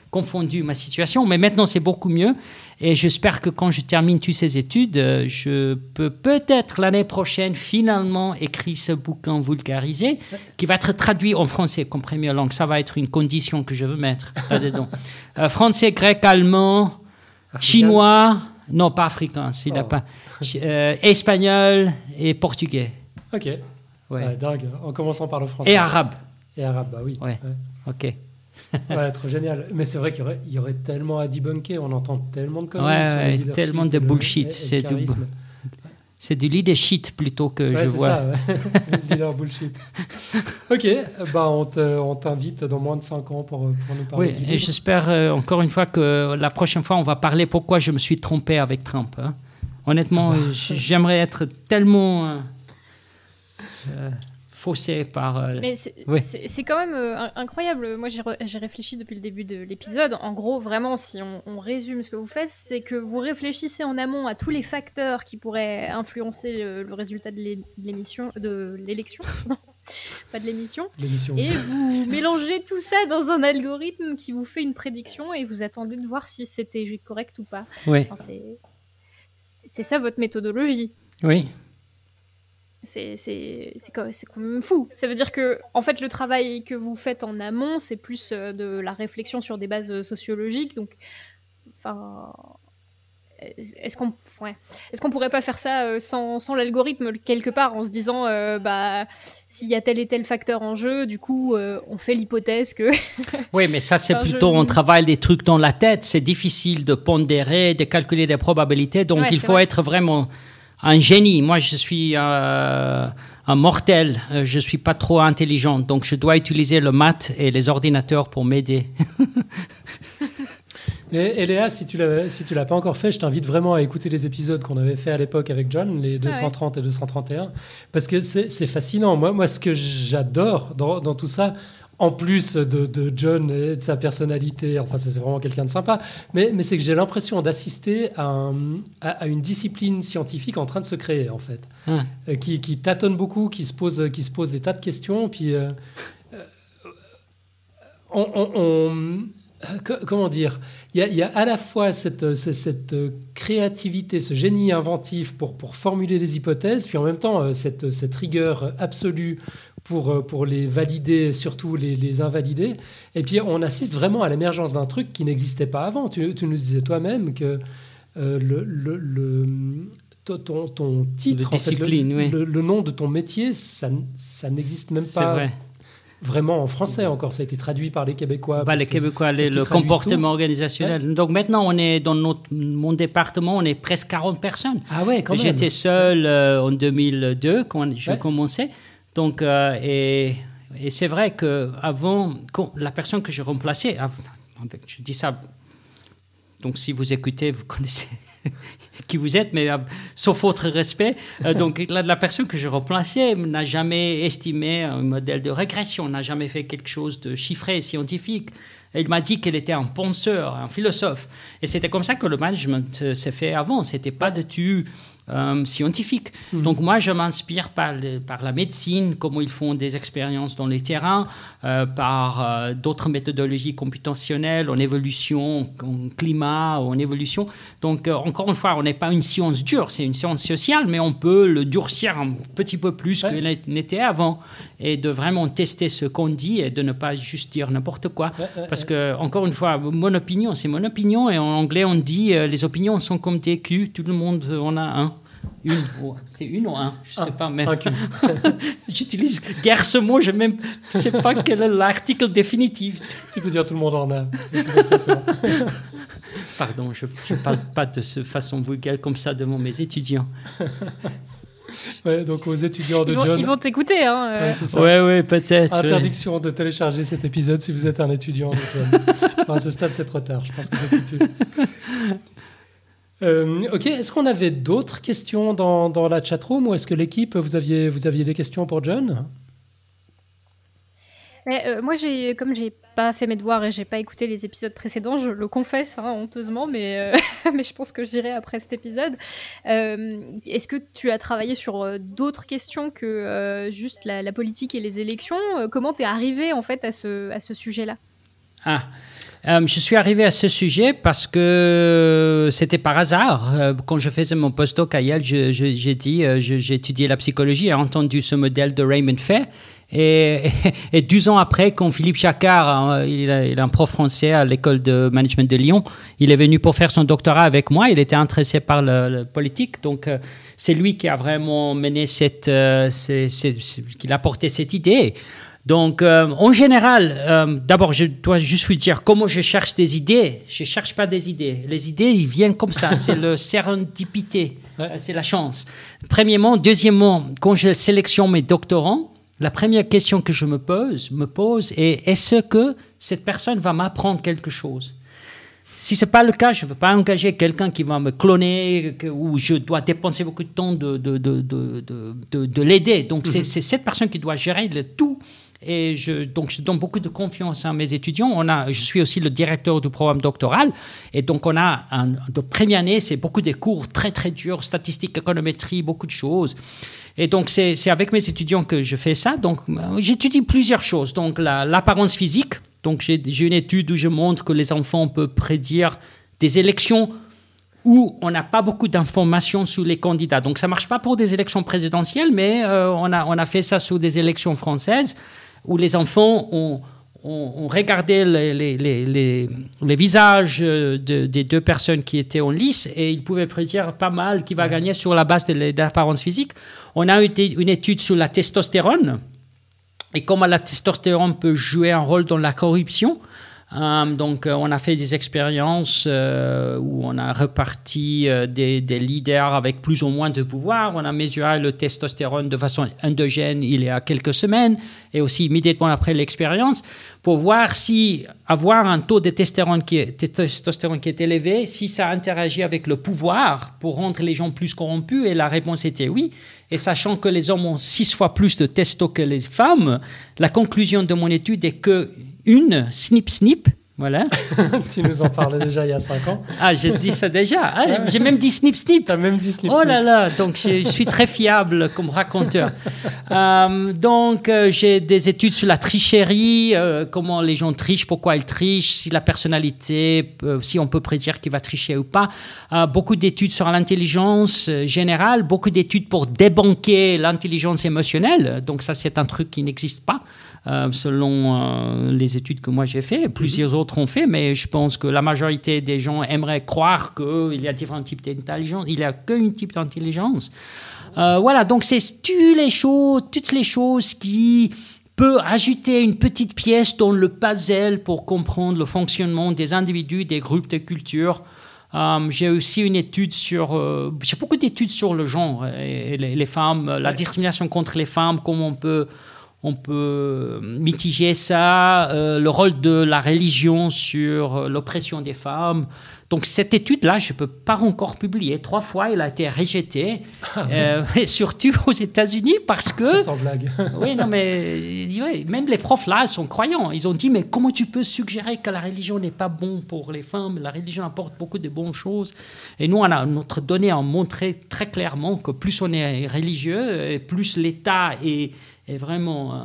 confondu ma situation, mais maintenant c'est beaucoup mieux. Et j'espère que quand je termine toutes ces études, euh, je peux peut-être l'année prochaine finalement écrire ce bouquin vulgarisé qui va être traduit en français comme première langue. Ça va être une condition que je veux mettre là-dedans. Euh, français, grec, allemand, chinois, non pas africain, s'il oh. pas, euh, espagnol et portugais. Ok. Ouais. dingue. En commençant par le français. Et arabe. Et arabe, bah oui. Ouais. Ok. ouais, trop génial. Mais c'est vrai qu'il y aurait, y aurait tellement à debunker. On entend tellement de conneries. Ouais, tellement de bullshit. C'est du, c'est du leadership plutôt que je vois. C'est ça, leader bullshit. ok, bah on t'invite dans moins de 5 ans pour, pour nous parler. Oui, et j'espère euh, encore une fois que la prochaine fois, on va parler pourquoi je me suis trompé avec Trump. Hein. Honnêtement, ah bah. j'aimerais être tellement. Euh, par. Euh, Mais c'est quand même euh, incroyable. Moi, j'ai réfléchi depuis le début de l'épisode. En gros, vraiment, si on, résume ce que vous faites, c'est que vous réfléchissez en amont à tous les facteurs qui pourraient influencer le, résultat de l'émission, de l'élection. pas de l'émission. Et vous mélangez tout ça dans un algorithme qui vous fait une prédiction et vous attendez de voir si c'était correct ou pas. Oui. c'est ça votre méthodologie. Oui. C'est quand même fou. Ça veut dire que, en fait, le travail que vous faites en amont, c'est plus euh, de la réflexion sur des bases sociologiques. Donc, enfin, est-ce qu'on ouais. est qu'on pourrait pas faire ça euh, sans, sans l'algorithme quelque part en se disant euh, bah s'il y a tel et tel facteur en jeu du coup on fait l'hypothèse que oui mais ça c'est plutôt on travaille des trucs dans la tête c'est difficile de pondérer de calculer des probabilités donc il faut être vraiment un génie. Moi, je suis euh, un mortel. Euh, je suis pas trop intelligent, donc je dois utiliser le maths et les ordinateurs pour m'aider. et, Léa, si tu l'as si tu l'as pas encore fait, je t'invite vraiment à écouter les épisodes qu'on avait fait à l'époque avec John, les 230 et 231, parce que c'est fascinant. Moi, moi, ce que j'adore dans, dans tout ça, en plus de, John et de sa personnalité, enfin c'est vraiment quelqu'un de sympa, mais, mais c'est que j'ai l'impression d'assister à, à, une discipline scientifique en train de se créer en fait, ah. euh, qui, qui, tâtonne beaucoup, qui se pose, qui se pose des tas de questions, puis euh, euh, on, comment dire, il y, a, à la fois cette, cette, créativité, ce génie inventif pour, pour formuler des hypothèses, puis en même temps cette, cette rigueur absolue pour, euh, pour les valider, surtout les, les invalider. Et puis on assiste vraiment à l'émergence d'un truc qui n'existait pas avant. Tu, tu, nous disais toi-même que euh, le, le, ton, ton, titre, le, le, nom de ton métier, ça, ça n'existe même pas. Vraiment en français encore, ça a été traduit par les Québécois. Bah, les Québécois, le comportement organisationnel. Donc maintenant, on est dans notre, mon département, on est presque 40 personnes. Ah ouais, quand même. J'étais seul euh, en 2002 quand j'ai commencé. Donc, euh, et, c'est vrai que avant, la personne que j'ai remplacée, je dis ça, donc si vous écoutez, vous connaissez qui vous êtes, mais euh, sauf votre respect. Euh, donc la, personne que j'ai remplacée n'a jamais estimé un modèle de régression, n'a jamais fait quelque chose de chiffré, scientifique. Elle m'a dit qu'elle était un penseur, un philosophe. Et c'était comme ça que le management s'est fait avant. C'était pas de tu euh, scientifique. Mhm. Donc moi, je m'inspire par, par, la médecine, comment ils font des expériences dans les terrains, euh, par euh, d'autres méthodologies computationnelles en évolution, en climat, en évolution. Donc encore une fois, on n'est pas une science dure, c'est une science sociale, mais on peut le durcir un petit peu plus que n'était avant et de vraiment tester ce qu'on dit et de ne pas juste dire n'importe quoi. Parce que, encore une fois, mon opinion, c'est mon opinion et en anglais, on dit les opinions sont comme des culs, tout le monde en a un. Une, c'est une ou un, je ne sais pas même. J'utilise guère ce mot, je ne sais pas quel est l'article définitif. Tu peux dire tout le monde en a. Pardon, je ne parle pas de ce façon vulgaire comme ça devant mes étudiants. Ouais, donc aux étudiants de John. Ils vont t'écouter, hein. Euh. Ouais, ouais, peut-être. Interdiction de télécharger cet épisode si vous êtes un étudiant. De John. à ce stade, c'est trop tard. Je pense que c'est foutu. Euh, ok, est-ce qu'on avait d'autres questions dans, dans la chatroom ou est-ce que l'équipe, vous aviez, vous aviez des questions pour John? Euh, moi, j'ai, comme j'ai pas fait mes devoirs et j'ai pas écouté les épisodes précédents, je le confesse hein, honteusement, mais, euh, mais je pense que je dirai après cet épisode. est-ce que tu as travaillé sur d'autres questions que juste la, la, politique et les élections? Comment t'es arrivé en fait à ce, à ce sujet-là? Ah, euh, je suis arrivé à ce sujet parce que c'était par hasard. Euh, quand je faisais mon postdoc à Yale, j'ai dit, euh, j'ai étudié la psychologie et entendu ce modèle de Raymond Fay. Et, et, deux ans après, quand Philippe Chacard, il, est un prof français à l'école de management de Lyon, il est venu pour faire son doctorat avec moi. Il était intéressé par le, politique, donc c'est lui qui a vraiment mené cette, qui a porté cette idée. Donc, euh, en général, euh, d'abord, je dois juste vous dire comment je cherche des idées. Je cherche pas des idées. Les idées, ils viennent comme ça. C'est le sérendipité. C'est la chance. Premièrement. Deuxièmement, quand je sélectionne mes doctorants, la première question que je me pose, me pose est est-ce que cette personne va m'apprendre quelque chose? Si ce n'est pas le cas, je ne veux pas engager quelqu'un qui va me cloner ou je dois dépenser beaucoup de temps de, de, de, de, de l'aider. Donc, c'est mhm. cette personne qui doit gérer le tout. Et je, donc, je donne beaucoup de confiance à mes étudiants. On a, je suis aussi le directeur du programme doctoral. Et donc, on a, un, de première année, c'est beaucoup de cours très, très durs, statistiques, économétrie, beaucoup de choses. Et donc, c'est avec mes étudiants que je fais ça. Donc, j'étudie plusieurs choses. Donc, l'apparence physique. Donc, j'ai une étude où je montre que les enfants peuvent prédire des élections où on n'a pas beaucoup d'informations sur les candidats. Donc, ça marche pas pour des élections présidentielles, mais euh, on, a, on a fait ça sur des élections françaises où les enfants ont, ont, regardé les, les, les, les visages de, des deux personnes qui étaient en lice et ils pouvaient prédire pas mal qui va gagner sur la base de l'apparence physique. On a eu une étude sur la testostérone et comment la testostérone peut jouer un rôle dans la corruption. Euh, donc, euh, on a fait des expériences euh, où on a reparti des, leaders avec plus ou moins de pouvoir. On a mesuré le testostérone de façon endogène il y a quelques semaines et aussi immédiatement après l'expérience pour voir si avoir un taux de testostérone qui est, testostérone qui est élevé, si ça interagit avec le pouvoir pour rendre les gens plus corrompus. Et la réponse était oui. Et sachant que les hommes ont six fois plus de testo que les femmes, la conclusion de mon étude est que une, snip snip, voilà. tu nous en parlais déjà il y a 5 ans. Ah, j'ai dit ça déjà. Ah, j'ai même dit snip snip. T'as même dit snip snip. Oh là là, donc je suis très fiable comme raconteur. Euh, donc euh, j'ai des études sur la tricherie, euh, comment les gens trichent, pourquoi ils trichent, si la personnalité, si on peut prédire qu'il va tricher ou pas. beaucoup d'études sur l'intelligence générale, beaucoup d'études pour débanquer l'intelligence émotionnelle. Donc ça c'est un truc qui n'existe pas. Euh, selon euh, les études que moi j'ai fait. Plusieurs mhm. autres ont fait, mais je pense que la majorité des gens aimeraient croire qu'il y a différents types d'intelligence. Il n'y a qu'un type d'intelligence. Euh, voilà, donc c'est toutes les choses, toutes les choses qui peuvent ajouter une petite pièce dans le puzzle pour comprendre le fonctionnement des individus, des groupes, des cultures. j'ai aussi une étude sur, j'ai beaucoup d'études sur le genre et les, les femmes, la discrimination contre les femmes, comment on peut on peut mitiger ça, euh, le rôle de la religion sur euh, l'oppression des femmes. Donc cette étude-là, je ne peux pas encore publier. Trois fois, elle a été rejetée, ah euh, et surtout aux États-Unis parce que... Sans blague. oui, non, mais même les profs là sont croyants. Ils ont dit, mais comment tu peux suggérer que la religion n'est pas bon pour les femmes? La religion apporte beaucoup de bonnes choses. Et nous, on a, notre donnée a montré très clairement que plus on est religieux, et plus l'État est est vraiment euh,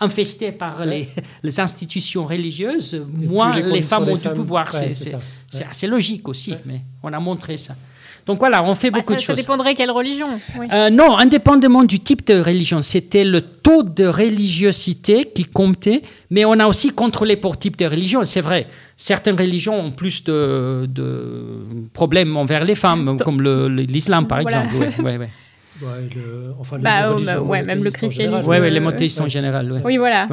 infesté par les, les, institutions religieuses, moins les femmes ont du pouvoir. c'est assez logique aussi, mais on a montré ça. Donc voilà, on fait bah, beaucoup de choses. Ça dépendrait quelle religion euh, Non, indépendamment du type de religion, c'était le taux de religiosité qui comptait, mais on a aussi contrôlé pour type de religion. C'est vrai, certaines religions ont plus de, de problèmes envers les femmes, comme l'islam par exemple. Ouais, enfin, bah, oh, bah, ouais, même le christianisme. Oui, ouais, les monothéistes en général. Oui, voilà.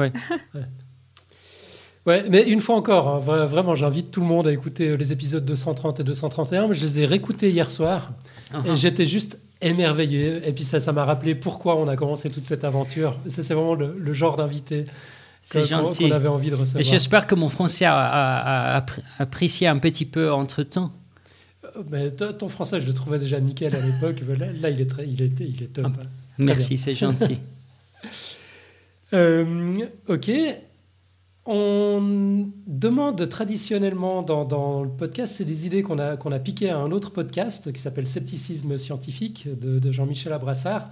Ouais. mais une fois encore, hein, vraiment, j'invite tout le monde à écouter euh, les épisodes 230 et 231. Je les ai réécoutés hier soir et uh-huh. j'étais juste émerveillé. Et puis ça, ça m'a rappelé pourquoi on a commencé toute cette aventure. C'est vraiment le, genre d'invité qu'on avait envie de recevoir. J'espère que mon français a, a, apprécié un petit peu entre temps. Mais ton français, je le trouvais déjà nickel à l'époque. Là, il est, très, il est, il est top. Ah, merci, c'est gentil. Euh, ok. On demande traditionnellement dans, dans le podcast, c'est des idées qu'on a, qu'on a piquées à un autre podcast qui s'appelle Scepticisme scientifique de, de Jean-Michel Abrassard.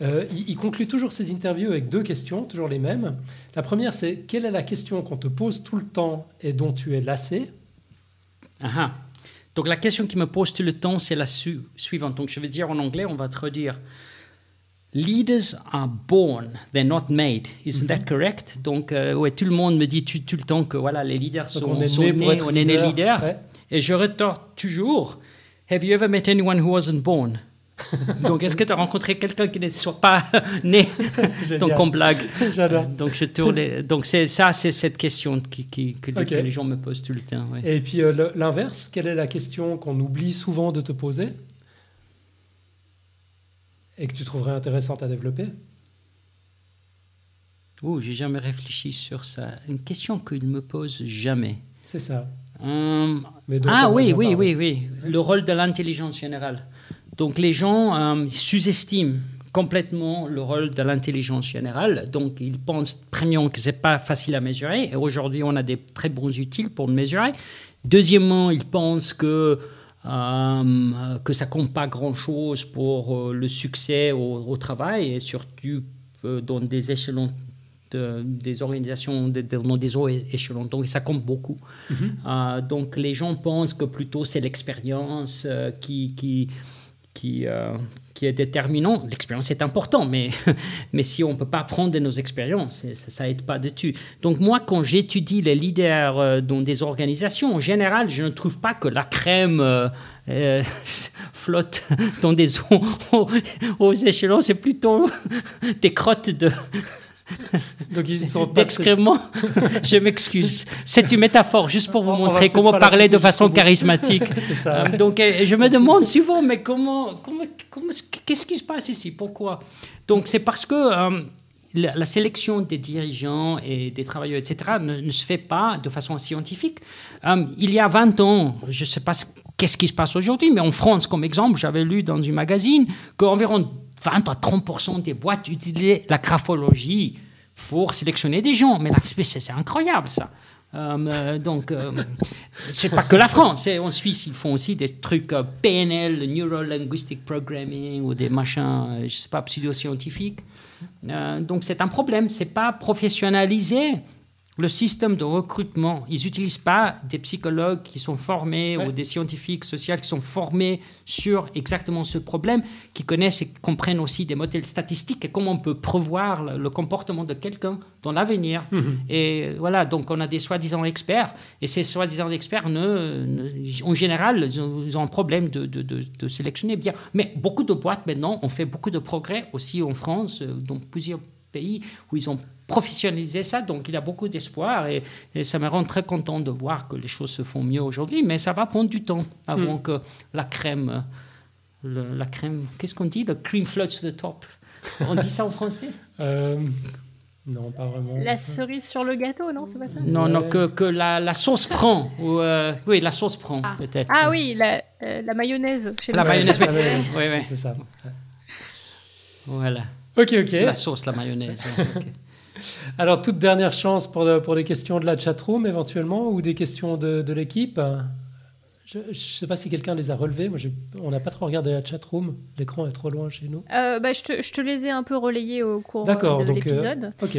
Euh, il, conclut toujours ses interviews avec deux questions, toujours les mêmes. La première, c'est quelle est la question qu'on te pose tout le temps et dont tu es lassé? Ah, ah. Donc la question qui me pose tout le temps, c'est la suivante. Donc je vais dire en anglais, on va traduire. Leaders are born, they're not made. Isn't that mhm. correct? Donc euh, ouais, tout le monde me dit tout, le temps que voilà, les leaders sont, on est nés, on est nés leaders. Et je retorque toujours. Have you ever met anyone who wasn't born? Donc, est-ce que tu as rencontré quelqu'un qui ne soit pas né Donc, on blague. J'adore. Donc, je tourne. Donc, c'est ça, c'est cette question qui, qui, que, les gens me posent tout le temps. Et puis, euh, l'inverse, quelle est la question qu'on oublie souvent de te poser et que tu trouverais intéressante à développer? Oh, j'ai jamais réfléchi sur ça. Une question qu'ils me posent jamais. C'est ça. ah oui, oui, oui, oui, le rôle de l'intelligence générale. Donc les gens sous-estiment complètement le rôle de l'intelligence générale. Donc, ils pensent, premièrement, que ce n'est pas facile à mesurer. Et aujourd'hui, on a des très bons outils pour le mesurer. Deuxièmement, ils pensent que, euh, que ça compte pas grand-chose pour euh, le succès au, travail et surtout euh, dans des échelons des organisations dans des hauts échelons. Donc, ça compte beaucoup. Mm-hmm. donc, les gens pensent que plutôt c'est l'expérience qui, qui, qui, qui est déterminant. L'expérience est importante, mais, mais si on ne peut pas apprendre de nos expériences, ça n'aide pas du tout. Donc moi, quand j'étudie les leaders euh, dans des organisations, en général, je ne trouve pas que la crème euh, euh, flotte dans des eaux aux échelons, c'est plutôt des crottes de, donc ils sont d'excréments. je m'excuse. C'est une métaphore juste pour vous montrer comment parler de façon charismatique. Euh, donc euh, je me demande souvent, mais comment, comment, qu'est-ce qui se passe ici? Pourquoi? Donc c'est parce que euh, la, sélection des dirigeants et des travailleurs, etc., ne, se fait pas de façon scientifique. il y a 20 ans, je ne sais pas qu'est-ce qui se passe aujourd'hui, mais en France, comme exemple, j'avais lu dans un magazine qu'environ 20 à 30% des boîtes utilisaient la graphologie pour sélectionner des gens. Mais c'est incroyable ça. Euh, euh, donc, euh, c'est pas que la France. En Suisse, ils font aussi des trucs PNL, Neuro Linguistic Programming, ou des machins, je sais pas, pseudo-scientifiques. donc, c'est un problème. C'est pas professionnalisé le système de recrutement, ils n'utilisent pas des psychologues qui sont formés ou des scientifiques sociaux qui sont formés sur exactement ce problème, qui connaissent et comprennent aussi des modèles statistiques et comment on peut prévoir le, comportement de quelqu'un dans l'avenir. Mhm. Et voilà, donc on a des soi-disant experts, et ces soi-disant experts, ne, en général, ils ont, un problème de, de, de, sélectionner bien. Mais beaucoup de boîtes maintenant ont fait beaucoup de progrès aussi en France, euh, dans plusieurs pays où ils ont professionnalisé ça, donc il y a beaucoup d'espoir et, ça me rend très content de voir que les choses se font mieux aujourd'hui, mais ça va prendre du temps avant hmm. que la crème, la crème, qu'est-ce qu'on dit, le cream floats to the top. On dit ça en français? Euh, Non, pas vraiment. La cerise sur le gâteau, non, c'est pas ça? Non, non, que, que la, la, sauce prend. Ou, euh, oui, la sauce prend, ah. peut-être. Ah oui, la, euh, la mayonnaise. Chez la, mayonnaise, oui, oui, oui. c'est ça. Voilà. Ok, ok. La sauce, la mayonnaise. Alors, toute dernière chance pour, pour des questions de la chatroom éventuellement ou des questions de, de l'équipe? Je ne sais pas si quelqu'un les a relevées. Moi, on n'a pas trop regardé la chatroom. L'écran est trop loin chez nous. Euh, bah, je, te, je, te, les ai un peu relayés au cours de euh, l'épisode. ok.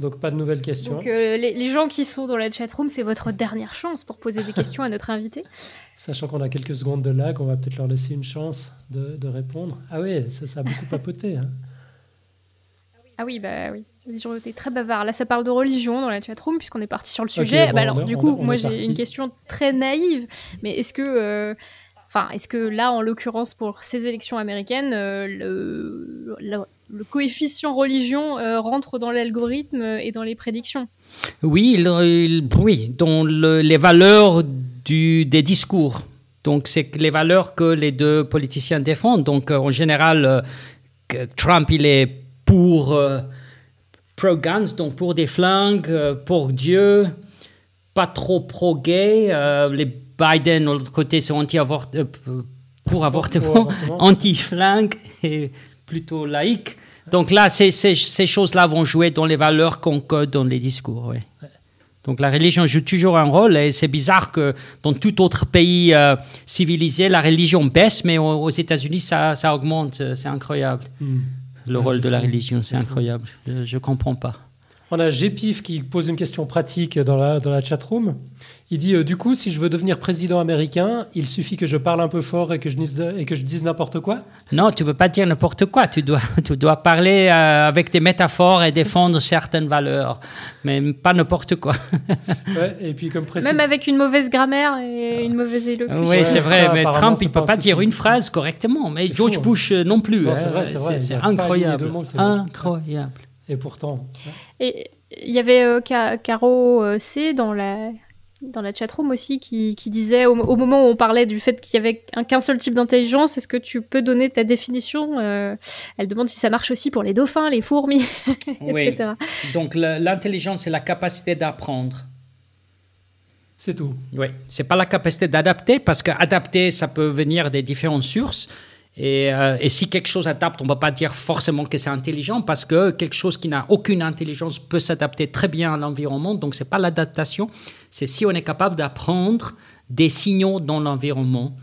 Donc, pas de nouvelles questions. Donc, euh, les, les, gens qui sont dans la chatroom, c'est votre dernière chance pour poser des questions à notre invité. Sachant qu'on a quelques secondes de lag, on va peut-être leur laisser une chance de, de répondre. Ah oui, ça, ça a beaucoup papoté. Hein. Ah oui, bah oui. Gens étaient très bavards. Là, ça parle de religion dans la chatroom, puisqu'on est parti sur le sujet. bah alors, du coup, moi, j'ai une question très naïve. Mais est-ce que. Euh, enfin, est-ce que là, en l'occurrence, pour ces élections américaines, euh, le, le, coefficient religion euh, rentre dans l'algorithme et dans les prédictions? Oui, oui, dans les valeurs du, des discours. Donc, c'est les valeurs que les deux politiciens défendent. Donc, en général, Trump, il est pour euh, pro-guns, donc pour des flingues, euh, pour Dieu, pas trop pro-gay. Euh, les Biden, de l'autre côté, sont anti pour avortement, anti-flingue et plutôt laïque. Donc là, ces, ces, choses-là vont jouer dans les valeurs qu'on code dans les discours. Donc la religion joue toujours un rôle et c'est bizarre que dans tout autre pays civilisé, la religion baisse, mais aux, États-Unis, ça, ça, augmente. C'est incroyable. Hmm le rôle de la religion. C'est incroyable. Je ne comprends pas. On a Gépif qui pose une question pratique dans la, dans la chat-room. Il dit euh, Du coup, si je veux devenir président américain, il suffit que je parle un peu fort et que je dise, et que je dise n'importe quoi? Non, tu ne peux pas dire n'importe quoi. Tu dois, tu dois parler euh, avec des métaphores et défendre certaines valeurs, mais pas n'importe quoi. et puis comme Même avec une mauvaise grammaire et une mauvaise élocution. Oui, c'est vrai, mais Trump, il ne peut pas dire une phrase correctement, mais George hein. Bush euh, non plus. c'est vrai, c'est vrai. C'est incroyable. incroyable. Et pourtant. Et il y avait euh, Caro euh, C dans la dans la chatroom aussi qui, qui disait au, moment où on parlait du fait qu'il y avait qu'un seul type d'intelligence, est-ce que tu peux donner ta définition euh, Elle demande si ça marche aussi pour les dauphins, les fourmis, etc. Donc l'intelligence, c'est la capacité d'apprendre. C'est tout. Oui, c'est pas la capacité d'adapter, parce qu'adapter, ça peut venir des différentes sources. Et, euh, et, si quelque chose adapte, on ne va pas dire forcément que c'est intelligent parce que quelque chose qui n'a aucune intelligence peut s'adapter très bien à l'environnement. Donc, ce n'est pas l'adaptation, c'est si on est capable d'apprendre des signaux dans l'environnement.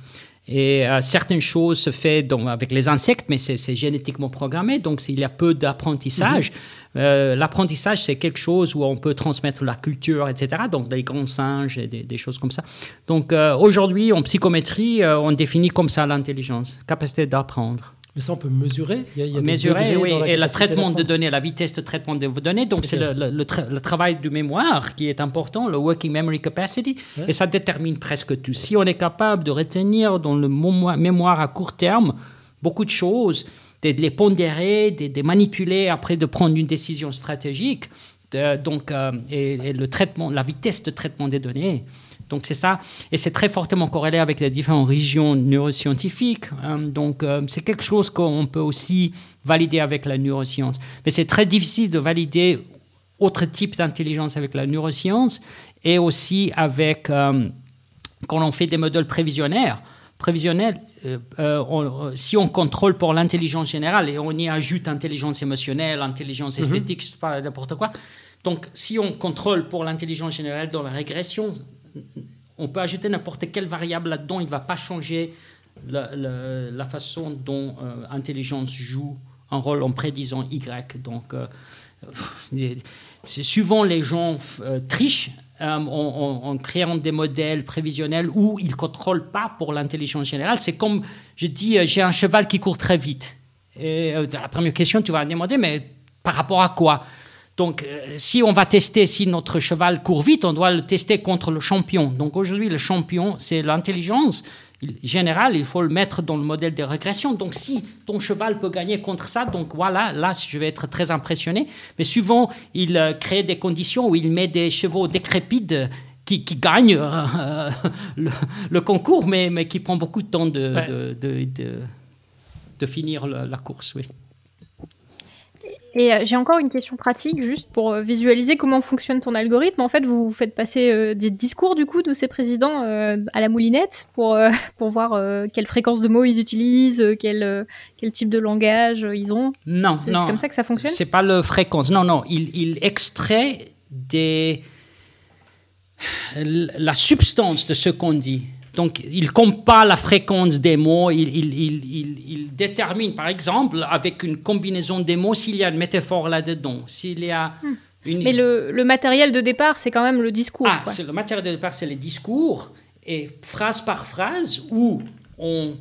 Et euh, certaines choses se font avec les insectes, mais c'est génétiquement programmé, donc s'il y a peu d'apprentissage. Mhm. Euh, l'apprentissage, c'est quelque chose où on peut transmettre la culture, etc. Donc des grands singes et des, choses comme ça. Donc euh, aujourd'hui, en psychométrie, on définit comme ça l'intelligence, capacité d'apprendre. Mais ça, on peut mesurer. Il y a, mesurer, oui. Et le traitement de données, la vitesse de traitement de données. Donc, c'est le, le, travail de mémoire qui est important, le working memory capacity. Et ça détermine presque tout. Si on est capable de retenir dans le mémoire à court terme beaucoup de choses, de les pondérer, de les manipuler après de prendre une décision stratégique, donc, euh, et, le traitement, la vitesse de traitement des données, donc c'est ça, et c'est très fortement corrélé avec les différentes régions neuroscientifiques. Hein. donc euh, c'est quelque chose qu'on peut aussi valider avec la neuroscience. Mais c'est très difficile de valider autre type d'intelligence avec la neuroscience et aussi avec euh, quand on fait des modèles prévisionnaires. Prévisionnels, euh, si on contrôle pour l'intelligence générale et on y ajoute intelligence émotionnelle, intelligence mhm. esthétique, je sais pas n'importe quoi. Donc, si on contrôle pour l'intelligence générale dans la régression, on peut ajouter n'importe quelle variable là-dedans, il ne va pas changer la, façon dont euh, intelligence joue un rôle en prédisant Y. Donc, euh, souvent les gens euh, trichent en, créant des modèles prévisionnels où ils ne contrôlent pas pour l'intelligence générale. C'est comme, je dis, j'ai un cheval qui court très vite. Et la première question, tu vas demander, mais par rapport à quoi? Donc, euh, si on va tester si notre cheval court vite, on doit le tester contre le champion. Donc, aujourd'hui, le champion, c'est l'intelligence générale. Il faut le mettre dans le modèle de régression. Donc, si ton cheval peut gagner contre ça, donc voilà, là, je vais être très impressionné. Mais souvent, il euh, crée des conditions où il met des chevaux décrépites qui, gagnent euh, le, concours, mais, mais qui prend beaucoup de temps de, de, finir la course. Oui. Et euh, j'ai encore une question pratique, juste pour euh, visualiser comment fonctionne ton algorithme. En fait, vous faites passer euh, des discours du coup de ces présidents à la moulinette pour pour voir quelle fréquence de mots ils utilisent, quel quel type de langage ils ont. Non, c'est comme ça que ça fonctionne? C'est pas le fréquence. Non, non, il, il extrait des la substance de ce qu'on dit. Donc, il pas la fréquence des mots, il, il, il, il, détermine, par exemple, avec une combinaison des mots, s'il y a une métaphore là-dedans, s'il y a... Hmm. Une... Mais le, le, matériel de départ, c'est quand même le discours. Ah, le matériel de départ, c'est le discours, et phrase par phrase, où on,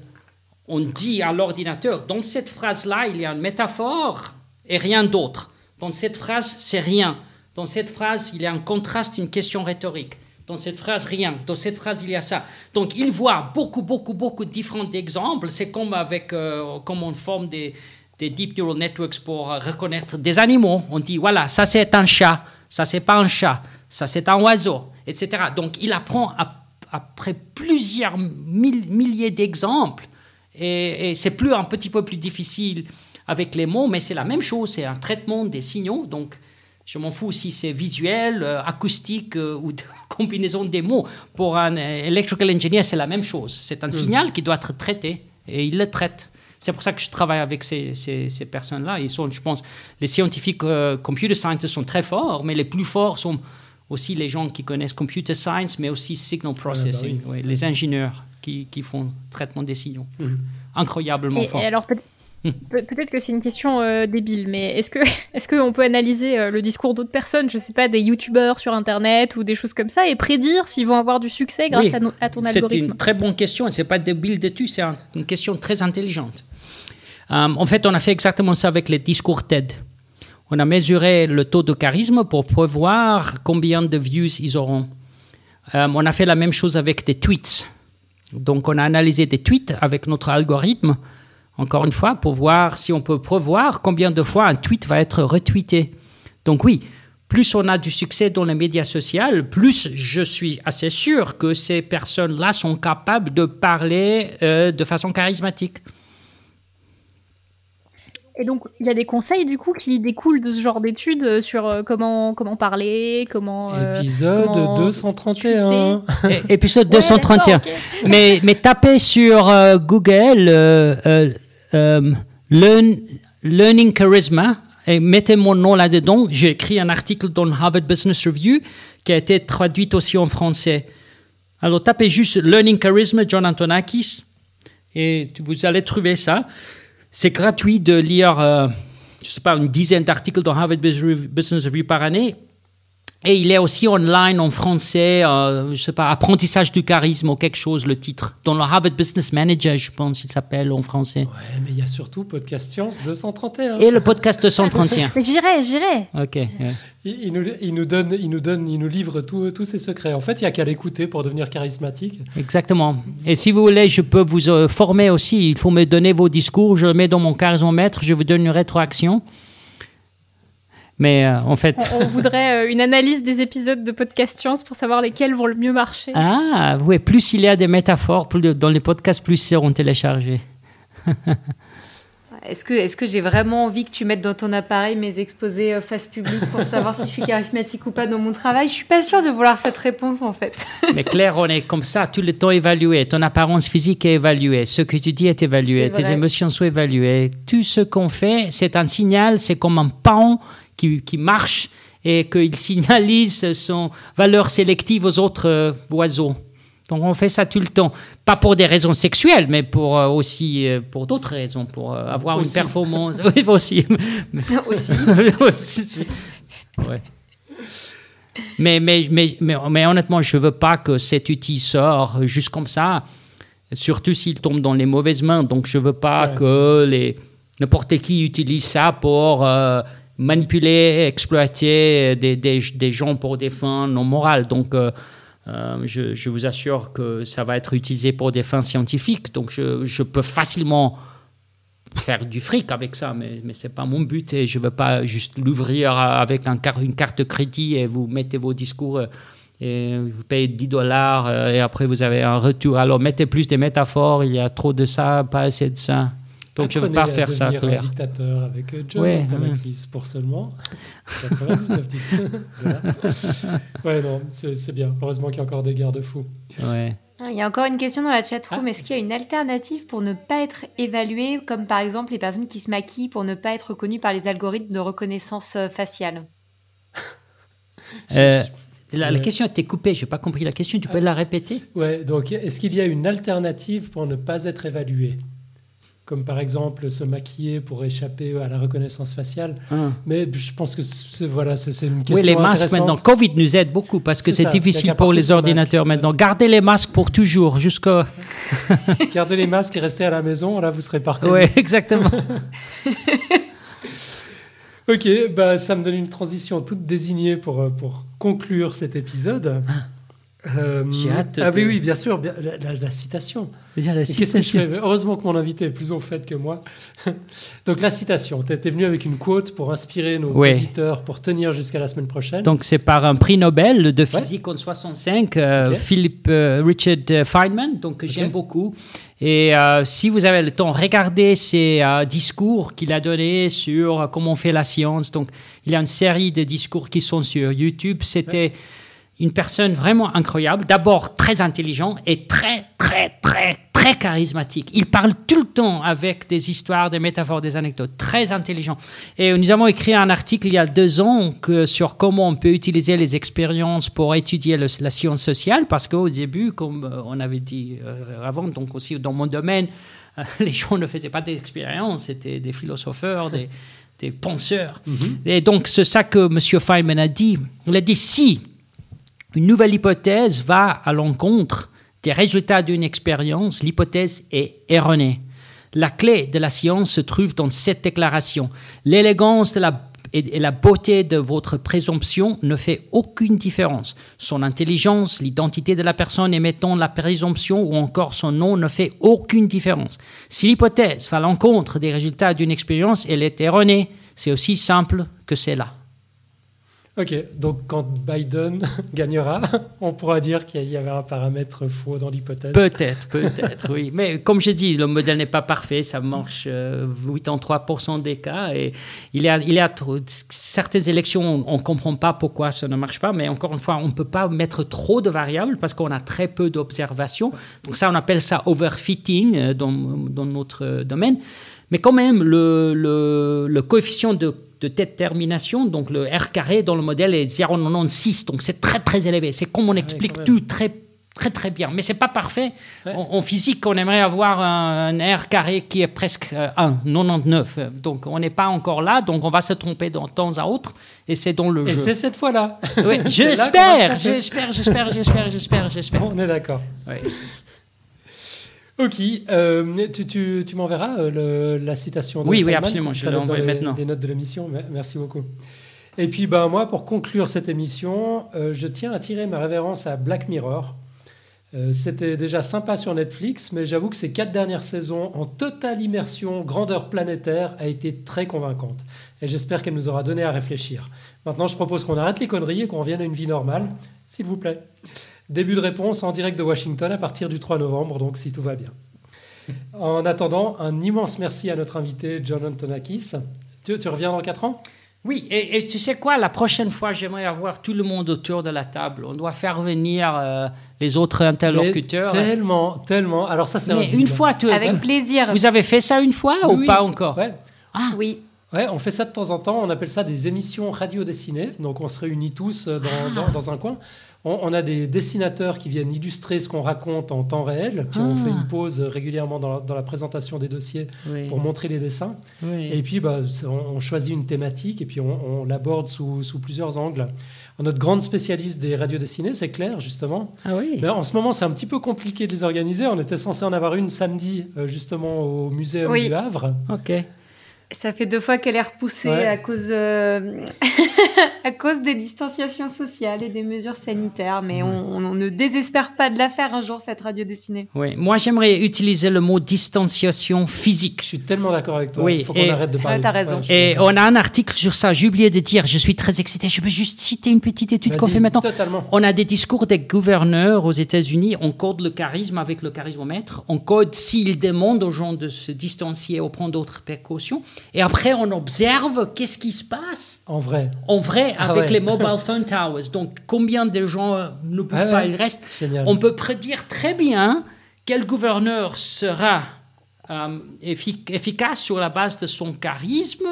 on dit à l'ordinateur, dans cette phrase-là, il y a une métaphore et rien d'autre. Dans cette phrase, c'est rien. Dans cette phrase, il y a un contraste, une question rhétorique. Dans cette phrase, rien. Dans cette phrase, il y a ça. Donc, il voit beaucoup, beaucoup, beaucoup de différents exemples. C'est comme avec, euh, comme on forme des, deep neural networks pour reconnaître des animaux. On dit, voilà, ça c'est un chat, ça c'est pas un chat, ça c'est un oiseau, etc. Donc, il apprend après plusieurs milliers d'exemples. Et, et c'est plus un petit peu plus difficile avec les mots, mais c'est la même chose. C'est un traitement des signaux. Donc, je m'en fous si c'est visuel, euh, acoustique euh, ou de combinaison des mots. Pour un euh, electrical engineer, c'est la même chose. C'est un mm. signal qui doit être traité et il le traite. C'est pour ça que je travaille avec ces, ces, personnes-là. Ils sont, je pense, les scientifiques computer scientists sont très forts, mais les plus forts sont aussi les gens qui connaissent computer science, mais aussi signal bah processing, les ingénieurs qui, qui, font traitement des signaux. Mm. Incroyablement forts. Et alors, Peut-être que c'est une question euh, débile, mais est-ce que est-ce qu'on peut analyser euh, le discours d'autres personnes, je sais pas, des youtubeurs sur internet ou des choses comme ça, et prédire s'ils vont avoir du succès grâce à, ton algorithme C'est une très bonne question, et c'est pas débile de tout, c'est une question très intelligente. Euh, en fait, on a fait exactement ça avec les discours TED. On a mesuré le taux de charisme pour prévoir combien de views ils auront. on a fait la même chose avec des tweets. Donc, on a analysé des tweets avec notre algorithme encore une fois, pour voir si on peut prévoir combien de fois un tweet va être retweeté. Donc oui, plus on a du succès dans les médias sociaux, plus je suis assez sûr que ces personnes-là sont capables de parler euh, de façon charismatique. Et donc, il y a des conseils du coup qui découlent de ce genre d'études euh, sur euh, comment, comment parler, comment. Épisode 231. épisode 231. mais, mais tapez sur Google Learning Charisma et mettez mon nom là-dedans. J'ai écrit un article dans Harvard Business Review qui a été traduit aussi en français. Alors tapez juste Learning Charisma John Antonakis et vous allez trouver ça. C'est gratuit de lire, euh, je sais pas, une dizaine d'articles dans Harvard Business Review par année. Et il est aussi online en français, euh, je sais pas, apprentissage du charisme ou quelque chose, le titre. Dans le Harvard Business Manager, je pense qu'il s'appelle en français. Ouais, mais il y a surtout Podcast Science 231. Et le podcast 231. j'irai, j'irai. Ok. Il, nous, il, nous, donne, il nous donne, il nous livre tous ses secrets. En fait, il n'y a qu'à l'écouter pour devenir charismatique. Exactement. Et si vous voulez, je peux vous euh, former aussi. Il faut me donner vos discours. Je le mets dans mon charismomètre. Je vous donne une rétroaction. Mais euh, en fait. On, voudrait euh, une analyse des épisodes de Podcast Science pour savoir lesquels vont le mieux marcher. Ah, oui, plus il y a des métaphores plus dans les podcasts, plus ils seront téléchargés. Est-ce que, est que j'ai vraiment envie que tu mettes dans ton appareil mes exposés euh, face publique pour savoir si je suis charismatique ou pas dans mon travail? Je suis pas sûre de vouloir cette réponse en fait. Mais Claire, on est comme ça tout le temps évalué. Ton apparence physique est évaluée. Ce que tu dis est évalué. Tes émotions sont évaluées. Tout ce qu'on fait, c'est un signal, c'est comme un pan qui, marche et qu'il signalise son valeur sélective aux autres euh, oiseaux. Donc on fait ça tout le temps, pas pour des raisons sexuelles, mais pour euh, aussi euh, pour d'autres raisons, pour avoir une performance. oui, aussi. aussi. aussi. Ouais. Mais, mais, mais, mais, honnêtement, je ne veux pas que cet outil sorte juste comme ça, surtout s'il tombe dans les mauvaises mains. Donc je ne veux pas que les n'importe qui utilise ça pour manipuler, exploiter des, des, des, gens pour des fins non morales. Donc, euh, euh, je, je, vous assure que ça va être utilisé pour des fins scientifiques. Donc, je, je peux facilement faire du fric avec ça, mais, mais ce n'est pas mon but et je ne veux pas juste l'ouvrir avec un, une carte crédit et vous mettez vos discours euh, et vous payez 10 dollars et après vous avez un retour. Alors mettez plus des métaphores, il y a trop de ça, pas assez de ça. Donc je ne veux pas faire ça, Claire. un dictateur avec euh, John ouais, ouais. pour seulement 99 Ouais, non, c'est bien. Heureusement qu'il y a encore des garde-fous. Ouais. Ah, il y a encore une question dans la chatroom. Ah. Est-ce qu'il y a une alternative pour ne pas être évalué, comme par exemple les personnes qui se maquillent pour ne pas être reconnues par les algorithmes de reconnaissance euh, faciale? Euh, la, question a été coupée, je n'ai pas compris la question, tu peux la répéter? Ouais, donc est-ce qu'il y a une alternative pour ne pas être évalué? Comme par exemple se maquiller pour échapper à la reconnaissance faciale. Ah. Mais je pense que c'est voilà, c'est une question. Oui, les masques maintenant. Covid nous aide beaucoup parce que c'est difficile pour les ordinateurs maintenant. Gardez les masques pour toujours, jusqu'à. Gardez les masques et restez à la maison, là vous serez parfait. Oui, exactement. ok, bah, ça me donne une transition toute désignée pour, euh, pour conclure cet épisode. Euh, J'ai hâte. Ah oui, oui, bien sûr, la, citation. Qu'est-ce que je fais? Heureusement que mon invité est plus au fait que moi. Donc la citation, tu étais venu avec une quote pour inspirer nos auditeurs pour tenir jusqu'à la semaine prochaine. Donc c'est par un prix Nobel de physique en 65, euh, Philippe euh, Richard Feynman, donc j'aime beaucoup. Et si vous avez le temps, regardez ses discours qu'il a donnés sur comment on fait la science. Donc il y a une série de discours qui sont sur YouTube. C'était une personne vraiment incroyable, d'abord très intelligent et très, très, très, très charismatique. Il parle tout le temps avec des histoires, des métaphores, des anecdotes, très intelligent. Et nous avons écrit un article il y a deux ans que, sur comment on peut utiliser les expériences pour étudier la science sociale, parce qu'au début, comme euh, on avait dit euh, avant, donc aussi dans mon domaine, euh, les gens ne faisaient pas des expériences, c'était des philosopheurs, des, des penseurs. Mm-hmm. Et donc, c'est ça que M. Feynman a dit. Il a dit si une nouvelle hypothèse va à l'encontre des résultats d'une expérience, l'hypothèse est erronée. La clé de la science se trouve dans cette déclaration. L'élégance et la beauté de votre présomption ne fait aucune différence. Son intelligence, l'identité de la personne émettant la présomption ou encore son nom ne fait aucune différence. Si l'hypothèse va à l'encontre des résultats d'une expérience, elle est erronée. C'est aussi simple que c'est là. Ok, donc quand Biden gagnera, on pourra dire qu'il y avait un paramètre faux dans l'hypothèse. Peut-être, peut-être, oui. Mais comme j'ai dit, le modèle n'est pas parfait, ça marche 83% euh, des cas. Et il y a, il y a certaines élections, on ne comprend pas pourquoi ça ne marche pas, mais encore une fois, on ne peut pas mettre trop de variables parce qu'on a très peu d'observations. Donc ça, on appelle ça overfitting euh, dans, dans notre domaine. Mais quand même, le, le, le coefficient de de détermination, donc le R carré dans le modèle est 0,96, donc c'est très très élevé. C'est comme on ah explique tout très très très bien, mais c'est pas parfait. En, physique, on aimerait avoir un, R carré qui est presque 1, euh, 99. Donc on n'est pas encore là, donc on va se tromper de temps à autre, et c'est dans le et jeu. c'est cette fois-là. Oui, j'espère, j'espère, j'espère, j'espère, j'espère, j'espère. On est d'accord. Oui. Ok, euh, tu, tu, tu m'enverras euh, la citation de Oui, oui, absolument, je l'envoie maintenant. Les notes de l'émission, merci beaucoup. Et puis, ben, moi, pour conclure cette émission, euh, je tiens à tirer ma révérence à Black Mirror. C'était déjà sympa sur Netflix, mais j'avoue que ces quatre dernières saisons, en totale immersion, grandeur planétaire, a été très convaincante. Et j'espère qu'elle nous aura donné à réfléchir. Maintenant, je propose qu'on arrête les conneries et qu'on revienne à une vie normale, s'il vous plaît. Début de réponse en direct de Washington à partir du 3 novembre, donc si tout va bien. En attendant, un immense merci à notre invité John Antonakis. Tu, tu reviens dans 4 ans? Oui, et, tu sais quoi, la prochaine fois, j'aimerais avoir tout le monde autour de la table. On doit faire venir euh, les autres interlocuteurs. tellement, tellement. Alors ça, c'est une fois, tu, avec plaisir. Vous avez fait ça une fois ou pas encore ouais. Ah oui. Ouais, on fait ça de temps en temps. On appelle ça des émissions radio dessinées. Donc on se réunit tous dans, ah. dans un coin. On, a des dessinateurs qui viennent illustrer ce qu'on raconte en temps réel, qui ont fait une ah. pause régulièrement dans la, présentation des dossiers pour montrer les dessins. Et puis, bah, on, choisit une thématique et puis on, l'aborde sous, plusieurs angles. Notre grande spécialiste des radios dessinées, c'est Claire, justement. Ah oui. Mais en ce moment, c'est un petit peu compliqué de les organiser. On était censé en avoir une samedi, euh, justement, au musée du Havre. OK. Ça fait deux fois qu'elle est repoussée à cause euh, à cause des distanciations sociales et des mesures sanitaires, mais on, ne désespère pas de la faire un jour cette radio dessinée. Oui, moi j'aimerais utiliser le mot distanciation physique. Je suis tellement d'accord avec toi. Oui, il faut qu'on arrête de parler. Tu as raison. et on a un article sur ça. J'ai oublié de dire. Je suis très excité. Je peux juste citer une petite étude qu'on fait maintenant. Totalement. On a des discours des gouverneurs aux États-Unis. On code le charisme avec le charismomètre. On code s'ils demandent aux gens de se distancier ou prendre d'autres précautions. Et après, on observe qu'est-ce qui se passe. En vrai. En vrai, ah avec les mobile phone towers. Donc, combien de gens euh, ne bougent ah pas, ils restent. On peut prédire très bien quel gouverneur sera euh, efficace sur la base de son charisme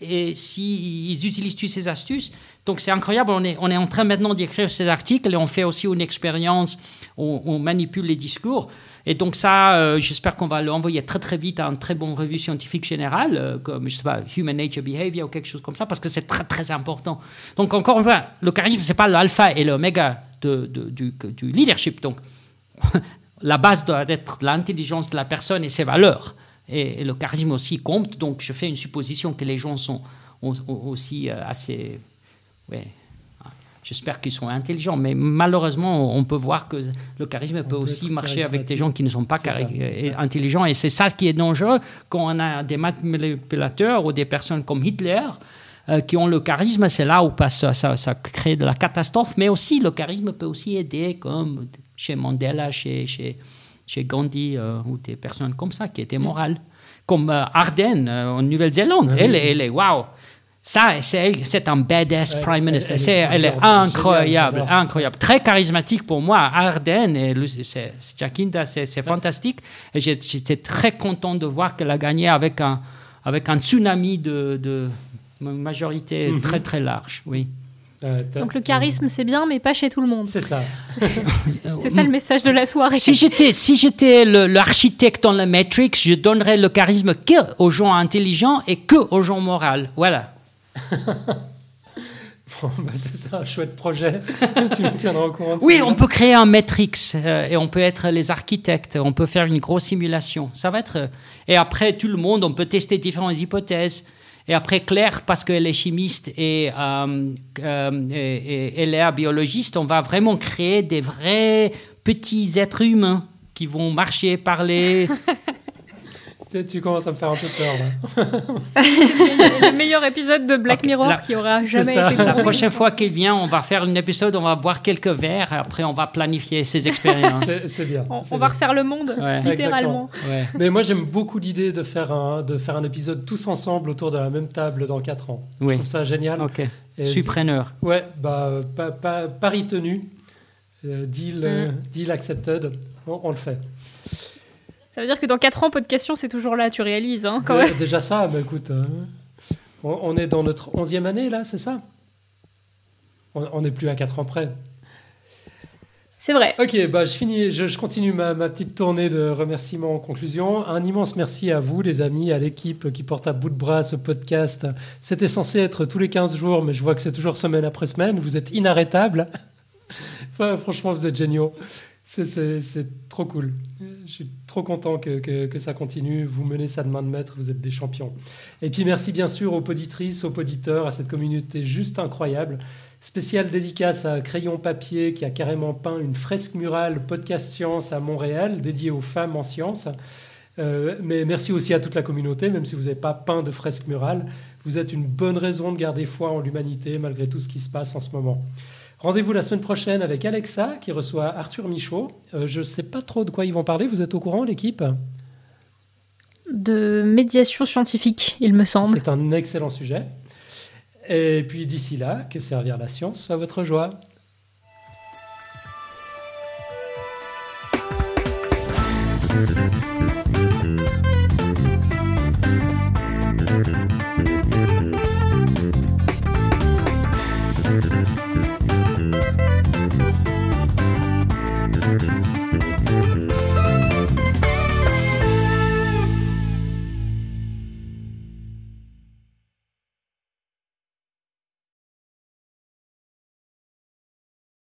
et s'ils si utilisent toutes ces astuces. Donc c'est incroyable, on est, on est en train maintenant d'écrire ces articles et on fait aussi une expérience, on, on manipule les discours. Et donc ça, euh, j'espère qu'on va l'envoyer très très vite à une très bonne revue scientifique générale, euh, comme je sais pas, Human Nature Behavior ou quelque chose comme ça, parce que c'est très très important. Donc encore une fois, le charisme c'est pas l'alpha et l'oméga de, du, leadership. Donc la base doit être l'intelligence de la personne et ses valeurs. Et, le charisme aussi compte. Donc je fais une supposition que les gens sont aussi euh, assez ouais, J'espère qu'ils sont intelligents, mais malheureusement, on peut voir que le charisme peut, aussi marcher avec des gens qui ne sont pas intelligents. Et c'est ça qui est dangereux quand on a des manipulateurs ou des personnes comme Hitler euh, qui ont le charisme. C'est là où ça, ça, crée de la catastrophe. Mais aussi, le charisme peut aussi aider, comme chez Mandela, chez, chez, chez Gandhi euh, ou des personnes comme ça qui étaient morales. Comme euh, Arden en Nouvelle-Zélande. Elle, elle est waouh! Ça, c'est un badass prime minister. Elle, est incroyable, incroyable. Très charismatique pour moi. Arden et Jacinda, c'est fantastique. Et j'étais très content de voir qu'elle a gagné avec un, avec un tsunami de, de majorité mhm. très, très large. Oui. Euh, Donc le charisme c'est bien, mais pas chez tout le monde. C'est ça. c'est ça le message de la soirée. Si j'étais si j'étais l'architecte dans la Matrix, je donnerais le charisme que aux gens intelligents et que aux gens moraux. Voilà. Bon, bah, c'est ça, un chouette projet. tu me tiendras au courant. Oui, on peut créer un Matrix euh, et on peut être les architectes. On peut faire une grosse simulation. Ça va être. Euh, et après, tout le monde, on peut tester différentes hypothèses. Et après, Claire, parce qu'elle est chimiste et, euh, et, elle est biologiste, on va vraiment créer des vrais petits êtres humains qui vont marcher, parler. tu commences à me faire un peu peur là. le meilleur épisode de Black Mirror qui aura jamais été La prochaine fois qu'il vient, on va faire un épisode, on va boire quelques verres, après on va planifier ses expériences. c'est bien. On, va refaire le monde, littéralement. Mais moi j'aime beaucoup l'idée de faire un de faire un épisode tous ensemble autour de la même table dans 4 ans. Je trouve ça génial. Ok. Je suis preneur. Ouais, bah pas, pari tenu. Euh, deal, euh, mm. deal accepted. on le fait. Ça veut dire que dans 4 ans, Pod Question, c'est toujours là, tu réalises. Hein, quand même. Déjà ça, mais écoute, hein. on, est dans notre 11e année, là, c'est ça? On n'est plus à 4 ans près. C'est vrai. Ok, bah, je, finis, je, continue ma, petite tournée de remerciements en conclusion. Un immense merci à vous, les amis, à l'équipe qui porte à bout de bras ce podcast. C'était censé être tous les 15 jours, mais je vois que c'est toujours semaine après semaine. Vous êtes inarrêtables. enfin, franchement, vous êtes géniaux. C'est trop cool. Je suis trop content que, que, ça continue. Vous menez ça de main de maître, vous êtes des champions. Et puis merci bien sûr aux poditrices, aux poditeurs, à cette communauté juste incroyable. Spécial dédicace à Crayon Papier qui a carrément peint une fresque murale podcast science à Montréal dédiée aux femmes en sciences. Euh, mais merci aussi à toute la communauté, même si vous n'avez pas peint de fresque murale. Vous êtes une bonne raison de garder foi en l'humanité malgré tout ce qui se passe en ce moment. Rendez-vous la semaine prochaine avec Alexa qui reçoit Arthur Michaud. Euh, je ne sais pas trop de quoi ils vont parler. Vous êtes au courant, l'équipe? De médiation scientifique, il me semble. C'est un excellent sujet. Et puis d'ici là, que servir la science soit votre joie.